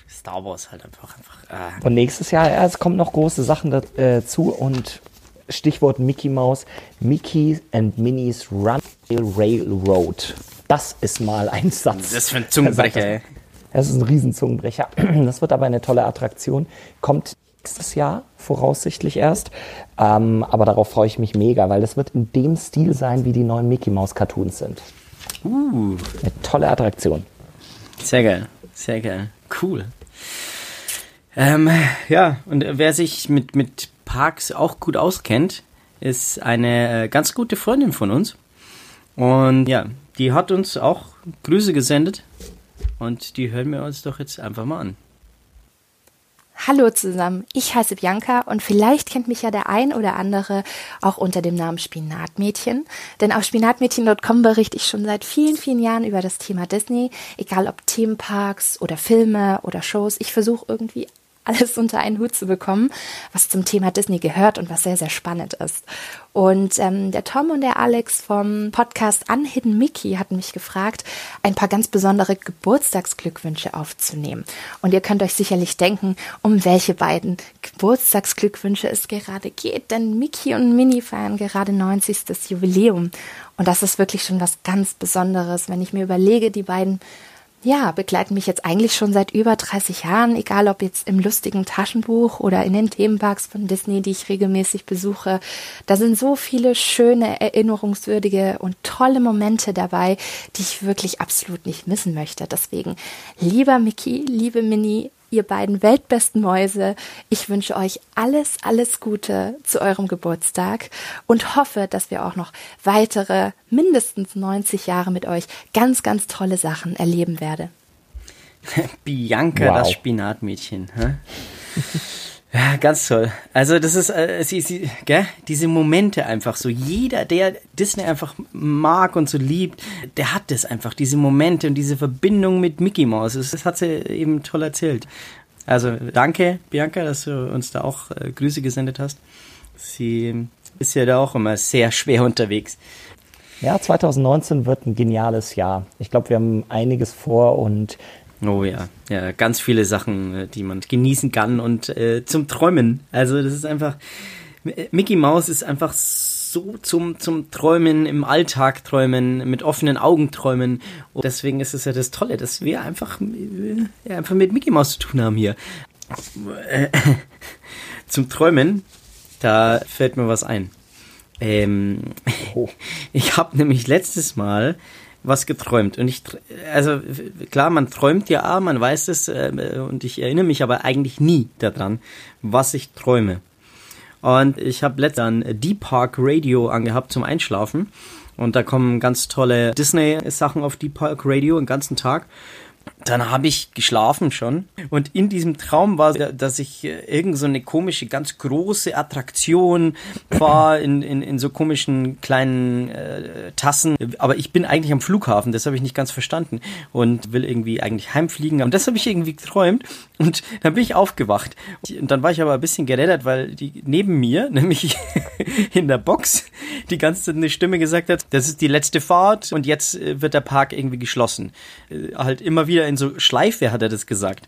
Speaker 1: Star Wars halt einfach, einfach. Ah.
Speaker 5: Und nächstes Jahr, ja, es kommen noch große Sachen dazu und Stichwort Mickey Mouse, Mickey and Minnie's Runaway Railroad. Das ist mal ein Satz.
Speaker 1: Das ist für ein Zungenbrecher, ey.
Speaker 5: Das ist ein Riesenzungenbrecher. Das wird aber eine tolle Attraktion. Kommt nächstes Jahr voraussichtlich erst. Ähm, aber darauf freue ich mich mega, weil das wird in dem Stil sein, wie die neuen Mickey Mouse Cartoons sind.
Speaker 1: Uh,
Speaker 5: Eine tolle Attraktion.
Speaker 1: sehr geil, sehr geil. Cool. Ähm, ja, und wer sich mit, mit Parks auch gut auskennt, ist eine äh, ganz gute Freundin von uns. Und ja, die hat uns auch Grüße gesendet. Und die hören wir uns doch jetzt einfach mal an.
Speaker 8: Hallo zusammen, ich heiße Bianca und vielleicht kennt mich ja der ein oder andere auch unter dem Namen Spinatmädchen. Denn auf spinatmädchen.com berichte ich schon seit vielen, vielen Jahren über das Thema Disney, egal ob Themenparks oder Filme oder Shows. Ich versuche irgendwie alles unter einen Hut zu bekommen, was zum Thema Disney gehört und was sehr, sehr spannend ist. Und ähm, der Tom und der Alex vom Podcast Unhidden Mickey hatten mich gefragt, ein paar ganz besondere Geburtstagsglückwünsche aufzunehmen. Und ihr könnt euch sicherlich denken, um welche beiden Geburtstagsglückwünsche es gerade geht, denn Mickey und Minnie feiern gerade 90. Jubiläum. Und das ist wirklich schon was ganz Besonderes, wenn ich mir überlege, die beiden ja, begleiten mich jetzt eigentlich schon seit über 30 Jahren, egal ob jetzt im lustigen Taschenbuch oder in den Themenparks von Disney, die ich regelmäßig besuche. Da sind so viele schöne, erinnerungswürdige und tolle Momente dabei, die ich wirklich absolut nicht missen möchte. Deswegen, lieber Mickey, liebe Minnie, ihr beiden weltbesten Mäuse, ich wünsche euch alles, alles Gute zu eurem Geburtstag und hoffe, dass wir auch noch weitere mindestens 90 Jahre mit euch ganz, ganz tolle Sachen erleben werden.
Speaker 1: Bianca,
Speaker 5: Wow.
Speaker 1: das Spinatmädchen. Ja, ganz toll. Also das ist, äh, sie, sie, gell? diese Momente einfach so. Jeder, der Disney einfach mag und so liebt, der hat das einfach, diese Momente und diese Verbindung mit Mickey Mouse. Das, das hat sie eben toll erzählt. Also danke, Bianca, dass du uns da auch äh, Grüße gesendet hast. Sie ist ja da auch immer sehr schwer unterwegs.
Speaker 5: Ja, 2019 wird ein geniales Jahr. Ich glaube, wir haben einiges vor und
Speaker 1: Oh ja, ja, ganz viele Sachen, äh, die man genießen kann und äh, zum Träumen. Also das ist einfach, Mickey Mouse ist einfach so zum, zum Träumen, im Alltag träumen, mit offenen Augen träumen. Und deswegen ist es ja das Tolle, dass wir einfach, äh, ja, einfach mit Mickey Mouse zu tun haben hier. Äh, zum Träumen, da fällt mir was ein. Ähm, ich habe nämlich letztes Mal was geträumt. Und ich also klar man träumt ja man weiß es äh, und ich erinnere mich aber eigentlich nie daran was ich träume. Und ich habe letztens Deep Park Radio angehabt zum Einschlafen. Und da kommen ganz tolle Disney Sachen auf Deep Park Radio den ganzen Tag dann habe ich geschlafen schon und in diesem Traum war, dass ich äh, irgend so eine komische, ganz große Attraktion war in, in, in so komischen kleinen äh, Tassen. Aber ich bin eigentlich am Flughafen, das habe ich nicht ganz verstanden und will irgendwie eigentlich heimfliegen. Und das habe ich irgendwie geträumt und dann bin ich aufgewacht. Und dann war ich aber ein bisschen gereddert, weil die neben mir, nämlich in der Box, die ganze Zeit eine Stimme gesagt hat, das ist die letzte Fahrt und jetzt äh, wird der Park irgendwie geschlossen. Äh, halt immer wieder in so Schleife hat er das gesagt.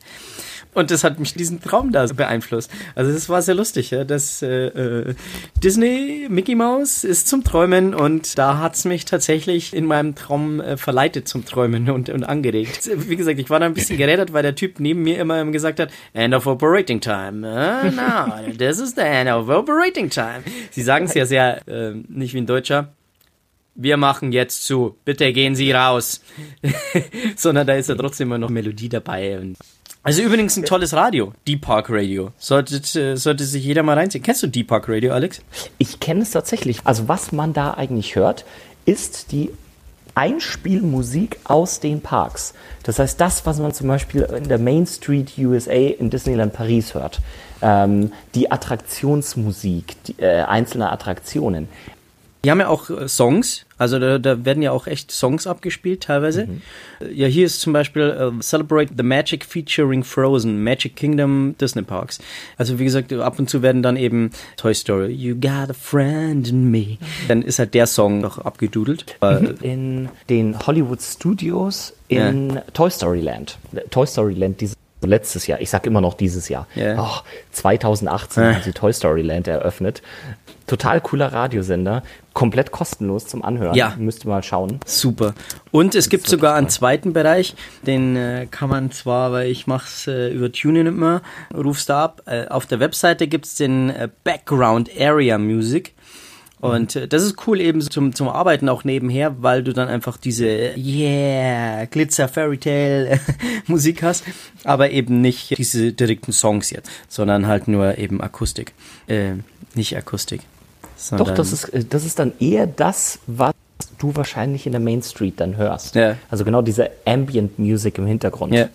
Speaker 1: Und das hat mich diesen Traum da beeinflusst. Also das war sehr lustig, ja. Das äh, äh, Disney Mickey Mouse ist zum Träumen und da hat's mich tatsächlich in meinem Traum äh, verleitet zum Träumen und, und angeregt. Wie gesagt, ich war da ein bisschen gerädert, weil der Typ neben mir immer gesagt hat, End of Operating Time. Uh, no, this is the end of Operating Time. Sie sagen es ja sehr, äh, nicht wie ein Deutscher, wir machen jetzt zu, bitte gehen Sie raus. Sondern da ist ja trotzdem immer noch Melodie dabei. Also übrigens ein tolles Radio, Deep Park Radio. Sollte, äh, sollte sich jeder mal reinziehen. Kennst du Deep Park Radio, Alex?
Speaker 5: Ich kenne es tatsächlich. Also was man da eigentlich hört, ist die Einspielmusik aus den Parks. Das heißt, das, was man zum Beispiel in der Main Street USA in Disneyland Paris hört. Ähm, die Attraktionsmusik die, äh, einzelner Attraktionen.
Speaker 1: Die haben ja auch äh, Songs, Also da, da werden ja auch echt Songs abgespielt teilweise. Ja, hier ist zum Beispiel äh, Celebrate the Magic featuring Frozen, Magic Kingdom Disney Parks. Also wie gesagt, ab und zu werden dann eben Toy Story, You got a friend in me. Dann ist halt der Song noch abgedudelt. Äh,
Speaker 5: In den Hollywood Studios in Toy Story Land. Toy Story Land dieses letztes Jahr. Ich sag immer noch dieses Jahr.
Speaker 1: Ja.
Speaker 5: Oh, 2018 haben sie Toy Story Land eröffnet. Total cooler Radiosender. Komplett kostenlos zum Anhören.
Speaker 1: Ja.
Speaker 5: Müsst ihr mal schauen.
Speaker 1: Super. Und es gibt
Speaker 5: wirklich
Speaker 1: sogar einen zweiten Bereich, den äh, kann man zwar, weil ich mache es äh, über TuneIn immer, rufst da ab. Äh, auf der Webseite gibt's den äh, Background Area Music. Und äh, das ist cool eben zum, zum Arbeiten auch nebenher, weil du dann einfach diese Yeah, Glitzer Fairy Tale Musik hast, aber eben nicht diese direkten Songs jetzt, sondern halt nur eben Akustik. Äh, nicht Akustik.
Speaker 5: Doch, das ist, äh, das ist dann eher das, was du wahrscheinlich in der Main Street dann hörst.
Speaker 1: Ja.
Speaker 5: Also genau diese Ambient Music im Hintergrund.
Speaker 1: Ja.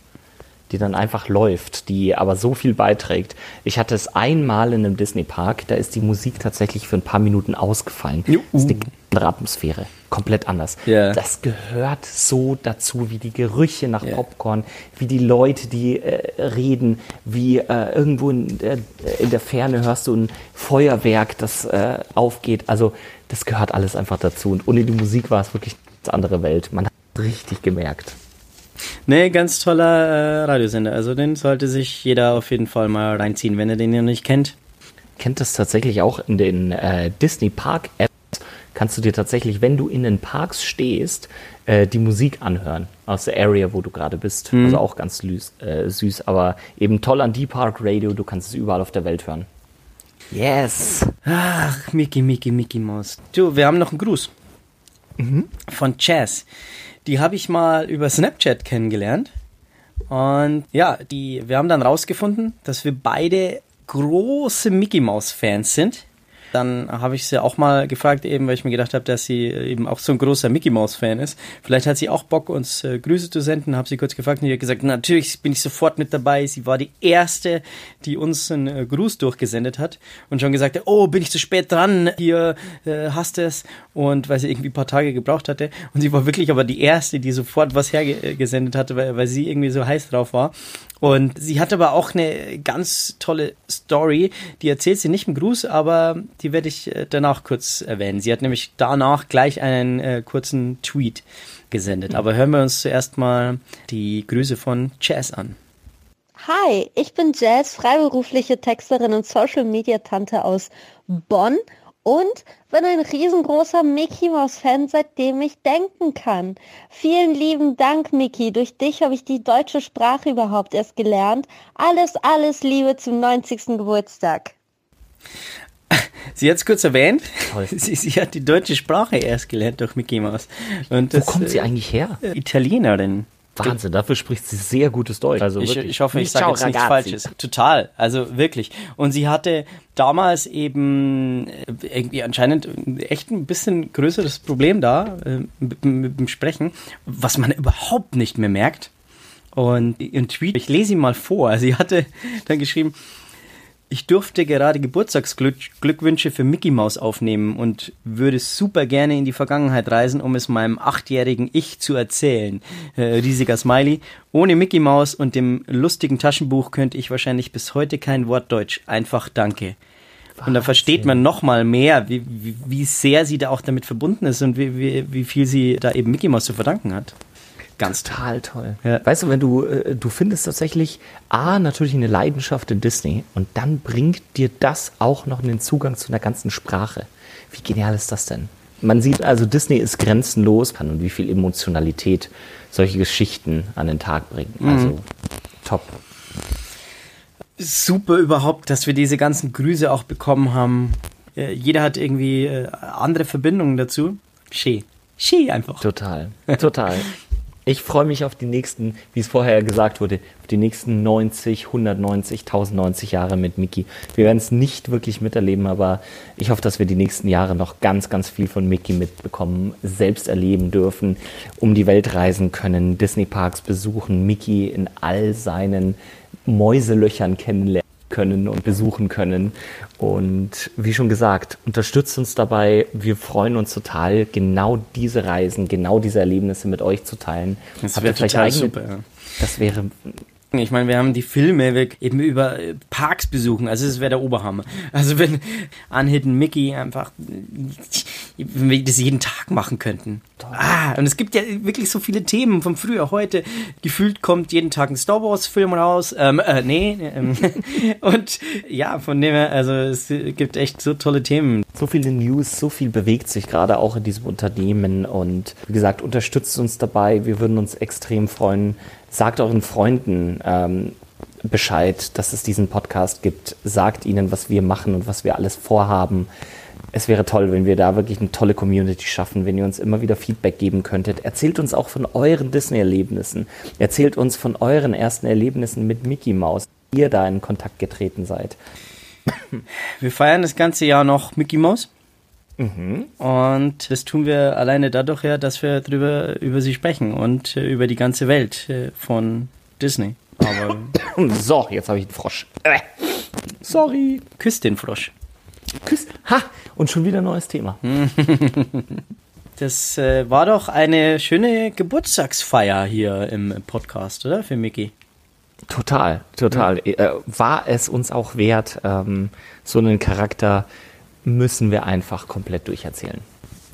Speaker 5: Die dann einfach läuft, die aber so viel beiträgt. Ich hatte es einmal in einem Disney-Park, da ist die Musik tatsächlich für ein paar Minuten ausgefallen.
Speaker 1: Juhu.
Speaker 5: Das ist eine andere Atmosphäre, komplett anders.
Speaker 1: Ja.
Speaker 5: Das gehört so dazu, wie die Gerüche nach
Speaker 1: Ja.
Speaker 5: Popcorn, wie die Leute, die äh, reden, wie äh, irgendwo in der, in der Ferne hörst du ein Feuerwerk, das äh, aufgeht. Also das gehört alles einfach dazu. Und ohne die Musik war es wirklich eine andere Welt. Man hat es richtig gemerkt.
Speaker 1: Nee, ganz toller äh, Radiosender. Also den sollte sich jeder auf jeden Fall mal reinziehen, wenn er den noch nicht kennt.
Speaker 5: kennt das tatsächlich auch in den äh, Disney Park Apps. Kannst du dir tatsächlich, wenn du in den Parks stehst, äh, die Musik anhören aus der Area, wo du gerade bist.
Speaker 1: Mhm.
Speaker 5: Also auch ganz süß, äh, süß, aber eben toll an D-Park Radio. Du kannst es überall auf der Welt hören. Yes.
Speaker 1: Ach, Mickey, Mickey, Mickey Maus. Du, wir haben noch einen Gruß. Von Chaz. Die habe ich mal über Snapchat kennengelernt. Und ja, die, wir haben dann rausgefunden, dass wir beide große Mickey Maus Fans sind. Dann habe ich sie auch mal gefragt, eben, weil ich mir gedacht habe, dass sie eben auch so ein großer Mickey Maus Fan ist. Vielleicht hat sie auch Bock, uns äh, Grüße zu senden. Habe sie kurz gefragt und die hat gesagt, natürlich bin ich sofort mit dabei. Sie war die erste, die uns einen äh, Gruß durchgesendet hat und schon gesagt hat, oh, bin ich zu spät dran, hier äh, hast es. Und weil sie irgendwie ein paar Tage gebraucht hatte. Und sie war wirklich aber die erste, die sofort was hergesendet hatte, weil, weil sie irgendwie so heiß drauf war. Und sie hat aber auch eine ganz tolle Story, die erzählt sie nicht im Gruß, aber die werde ich äh, danach kurz erwähnen. Sie hat nämlich danach gleich einen äh, kurzen Tweet gesendet. Aber hören wir uns zuerst mal die Grüße von Chaz an.
Speaker 9: Hi, ich bin Jazz, freiberufliche Texterin und Social Media Tante aus Bonn und bin ein riesengroßer Mickey Mouse Fan, seitdem ich denken kann. Vielen lieben Dank, Mickey. Durch dich habe ich die deutsche Sprache überhaupt erst gelernt. Alles, alles Liebe zum 90. Geburtstag.
Speaker 1: Sie hat es kurz erwähnt. Sie, sie hat die deutsche Sprache erst gelernt durch Mickey Mouse. Und
Speaker 5: Wo
Speaker 1: das,
Speaker 5: kommt sie
Speaker 1: äh,
Speaker 5: eigentlich her?
Speaker 1: Italienerin.
Speaker 5: Wahnsinn, dafür spricht sie sehr gutes Deutsch. Also
Speaker 1: Ich,
Speaker 5: wirklich.
Speaker 1: ich hoffe, ich sage jetzt nichts. Falsches. Total, also wirklich. Und sie hatte damals eben äh, irgendwie anscheinend echt ein bisschen größeres Problem da äh, mit, mit dem Sprechen, was man überhaupt nicht mehr merkt. Und ihren Tweet, ich lese ihn mal vor. Sie hatte dann geschrieben, ich durfte gerade Geburtstagsglückwünsche für Mickey Mouse aufnehmen und würde super gerne in die Vergangenheit reisen, um es meinem achtjährigen Ich zu erzählen. Äh, riesiger Smiley. Ohne Mickey Mouse und dem lustigen Taschenbuch könnte ich wahrscheinlich bis heute kein Wort Deutsch. Einfach danke. Und da versteht man noch mal mehr, wie, wie, wie sehr sie da auch damit verbunden ist und wie, wie, wie viel sie da eben Mickey Mouse zu verdanken hat. Ganz.
Speaker 5: Total toll.
Speaker 1: Ja.
Speaker 5: Weißt du, wenn du, äh, du findest tatsächlich A, natürlich eine Leidenschaft in Disney und dann bringt dir das auch noch einen Zugang zu einer ganzen Sprache. Wie genial ist das denn? Man sieht also, Disney ist grenzenlos kann und wie viel Emotionalität solche Geschichten an den Tag bringen. Also, top.
Speaker 1: super überhaupt, dass wir diese ganzen Grüße auch bekommen haben. Äh, jeder hat irgendwie äh, andere Verbindungen dazu. Schee. Schee einfach.
Speaker 5: Total. Total. Ich freue mich auf die nächsten, wie es vorher gesagt wurde, auf die nächsten 90, 190, 1090 Jahre mit Mickey. Wir werden es nicht wirklich miterleben, aber ich hoffe, dass wir die nächsten Jahre noch ganz, ganz viel von Mickey mitbekommen, selbst erleben dürfen, um die Welt reisen können, Disney Parks besuchen, Mickey in all seinen Mäuselöchern kennenlernen. Können und besuchen können. Und wie schon gesagt, unterstützt uns dabei. Wir freuen uns total, genau diese Reisen, genau diese Erlebnisse mit euch zu teilen.
Speaker 1: Das
Speaker 5: Habt
Speaker 1: wäre
Speaker 5: vielleicht
Speaker 1: total
Speaker 5: eigene-
Speaker 1: super. Ja.
Speaker 5: Das wäre
Speaker 1: Ich meine, wir haben die Filme wir eben über äh, Parks besuchen. Also es wäre der Oberhammer. Also wenn Unhidden Mickey einfach, wenn wir das jeden Tag machen könnten. Ah, und es gibt ja wirklich so viele Themen von früher, heute. Gefühlt kommt jeden Tag ein Star Wars Film raus. Ähm, äh, nee. Ähm, und ja, von dem her, also es gibt echt so tolle Themen.
Speaker 5: so viele News, so viel bewegt sich gerade auch in diesem Unternehmen und wie gesagt, unterstützt uns dabei. Wir würden uns extrem freuen. Sagt euren Freunden ähm, Bescheid, dass es diesen Podcast gibt. Sagt ihnen, was wir machen und was wir alles vorhaben. Es wäre toll, wenn wir da wirklich eine tolle Community schaffen, wenn ihr uns immer wieder Feedback geben könntet. Erzählt uns auch von euren Disney-Erlebnissen. Erzählt uns von euren ersten Erlebnissen mit Mickey Mouse, ihr da in Kontakt getreten seid.
Speaker 1: Wir feiern das ganze Jahr noch Mickey Mouse. Und das tun wir alleine dadurch ja, dass wir drüber über sie sprechen und äh, über die ganze Welt äh, von Disney. Aber
Speaker 5: So, jetzt habe ich einen Frosch. Äh. Sorry.
Speaker 1: küsst den Frosch.
Speaker 5: Küss. Ha! Und schon wieder ein neues Thema.
Speaker 1: Das äh, war doch eine schöne Geburtstagsfeier hier im Podcast, oder? Für Mickey.
Speaker 5: Total, total. Äh, war es uns auch wert, ähm, so einen Charakter müssen wir einfach komplett durcherzählen.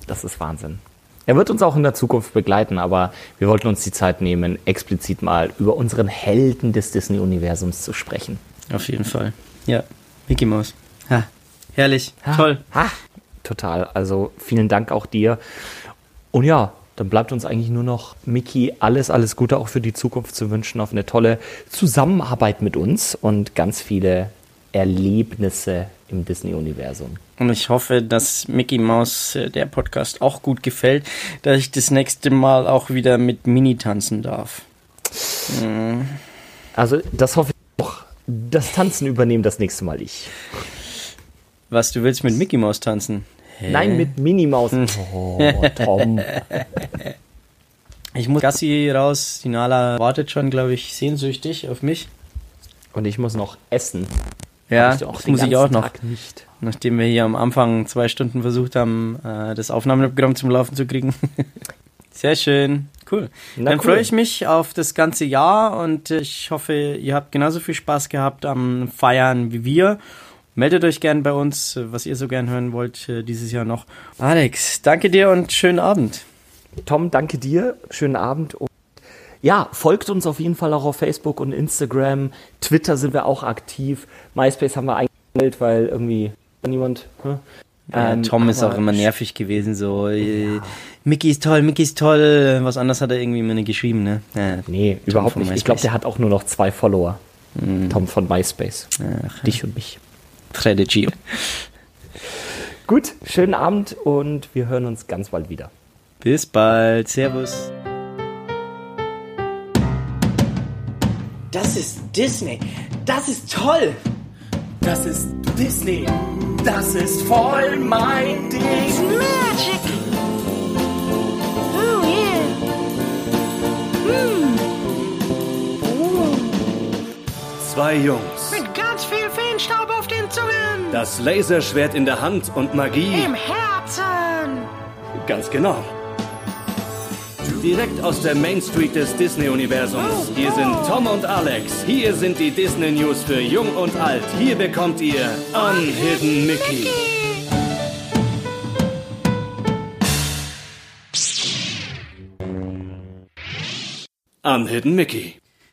Speaker 5: Das ist Wahnsinn. Er wird uns auch in der Zukunft begleiten, aber wir wollten uns die Zeit nehmen, explizit mal über unseren Helden des Disney-Universums zu sprechen.
Speaker 1: Auf jeden Fall. Ja, Mickey Mouse. Ha, herrlich, toll.
Speaker 5: Ha, total. Also vielen Dank auch dir. Und ja, dann bleibt uns eigentlich nur noch Mickey alles, alles Gute auch für die Zukunft zu wünschen, auf eine tolle Zusammenarbeit mit uns und ganz viele Erlebnisse im Disney-Universum.
Speaker 1: Und ich hoffe, dass Mickey Mouse äh, der Podcast auch gut gefällt, dass ich das nächste Mal auch wieder mit Mini tanzen darf.
Speaker 5: Also das hoffe ich auch. Das Tanzen übernehmen das nächste Mal ich.
Speaker 1: Was, du willst mit Mickey Mouse tanzen?
Speaker 5: Nein, mit Minnie Maus. Oh, Tom.
Speaker 1: Ich muss Gassi raus. Die Nala wartet schon, glaube ich, sehnsüchtig auf mich.
Speaker 5: Und ich muss noch essen.
Speaker 1: Ja,
Speaker 5: ich auch
Speaker 1: das muss ich auch noch.
Speaker 5: Tag nicht.
Speaker 1: Nachdem wir hier am Anfang zwei Stunden versucht haben, äh, das Aufnahmeprogramm zum Laufen zu kriegen. Sehr schön. Cool.
Speaker 5: Na
Speaker 1: Dann
Speaker 5: cool.
Speaker 1: freue ich mich auf das ganze Jahr und ich hoffe, ihr habt genauso viel Spaß gehabt am Feiern wie wir. Meldet euch gern bei uns, was ihr so gern hören wollt äh, dieses Jahr noch. Alex, danke dir und schönen Abend.
Speaker 5: Tom, danke dir. Schönen Abend. Ja, folgt uns auf jeden Fall auch auf Facebook und Instagram. Twitter sind wir auch aktiv. MySpace haben wir eingestellt, weil irgendwie niemand. Hm?
Speaker 1: Ja,
Speaker 5: Ähm,
Speaker 1: Tom ist auch immer nervig gewesen, so äh, Mickey ist toll, Mickey ist toll. Was anderes hat er irgendwie immer nicht geschrieben, ne? Ja,
Speaker 5: Nee, überhaupt
Speaker 1: von
Speaker 5: nicht. Ich glaube,
Speaker 1: MySpace.
Speaker 5: der hat auch nur noch zwei Follower. Tom von MySpace. Dich und mich.
Speaker 1: Strategy.
Speaker 5: Gut, schönen Abend und wir hören uns ganz bald wieder.
Speaker 1: Bis bald. Servus.
Speaker 2: Das ist Disney. Das ist toll. Das ist Disney. Das ist voll mein Ding.
Speaker 3: Magic. Oh yeah. Hm.
Speaker 4: Zwei Jungs,
Speaker 3: Mit ganz viel Feenstaub auf den Zungen.
Speaker 4: das Laserschwert in der Hand und Magie.
Speaker 3: Im Herzen.
Speaker 4: Ganz genau. Direkt aus der Main Street des Disney-Universums. Hier sind Tom und Alex. Hier sind die Disney News für Jung und Alt. Hier bekommt ihr Unhidden Mickey. Unhidden Mickey.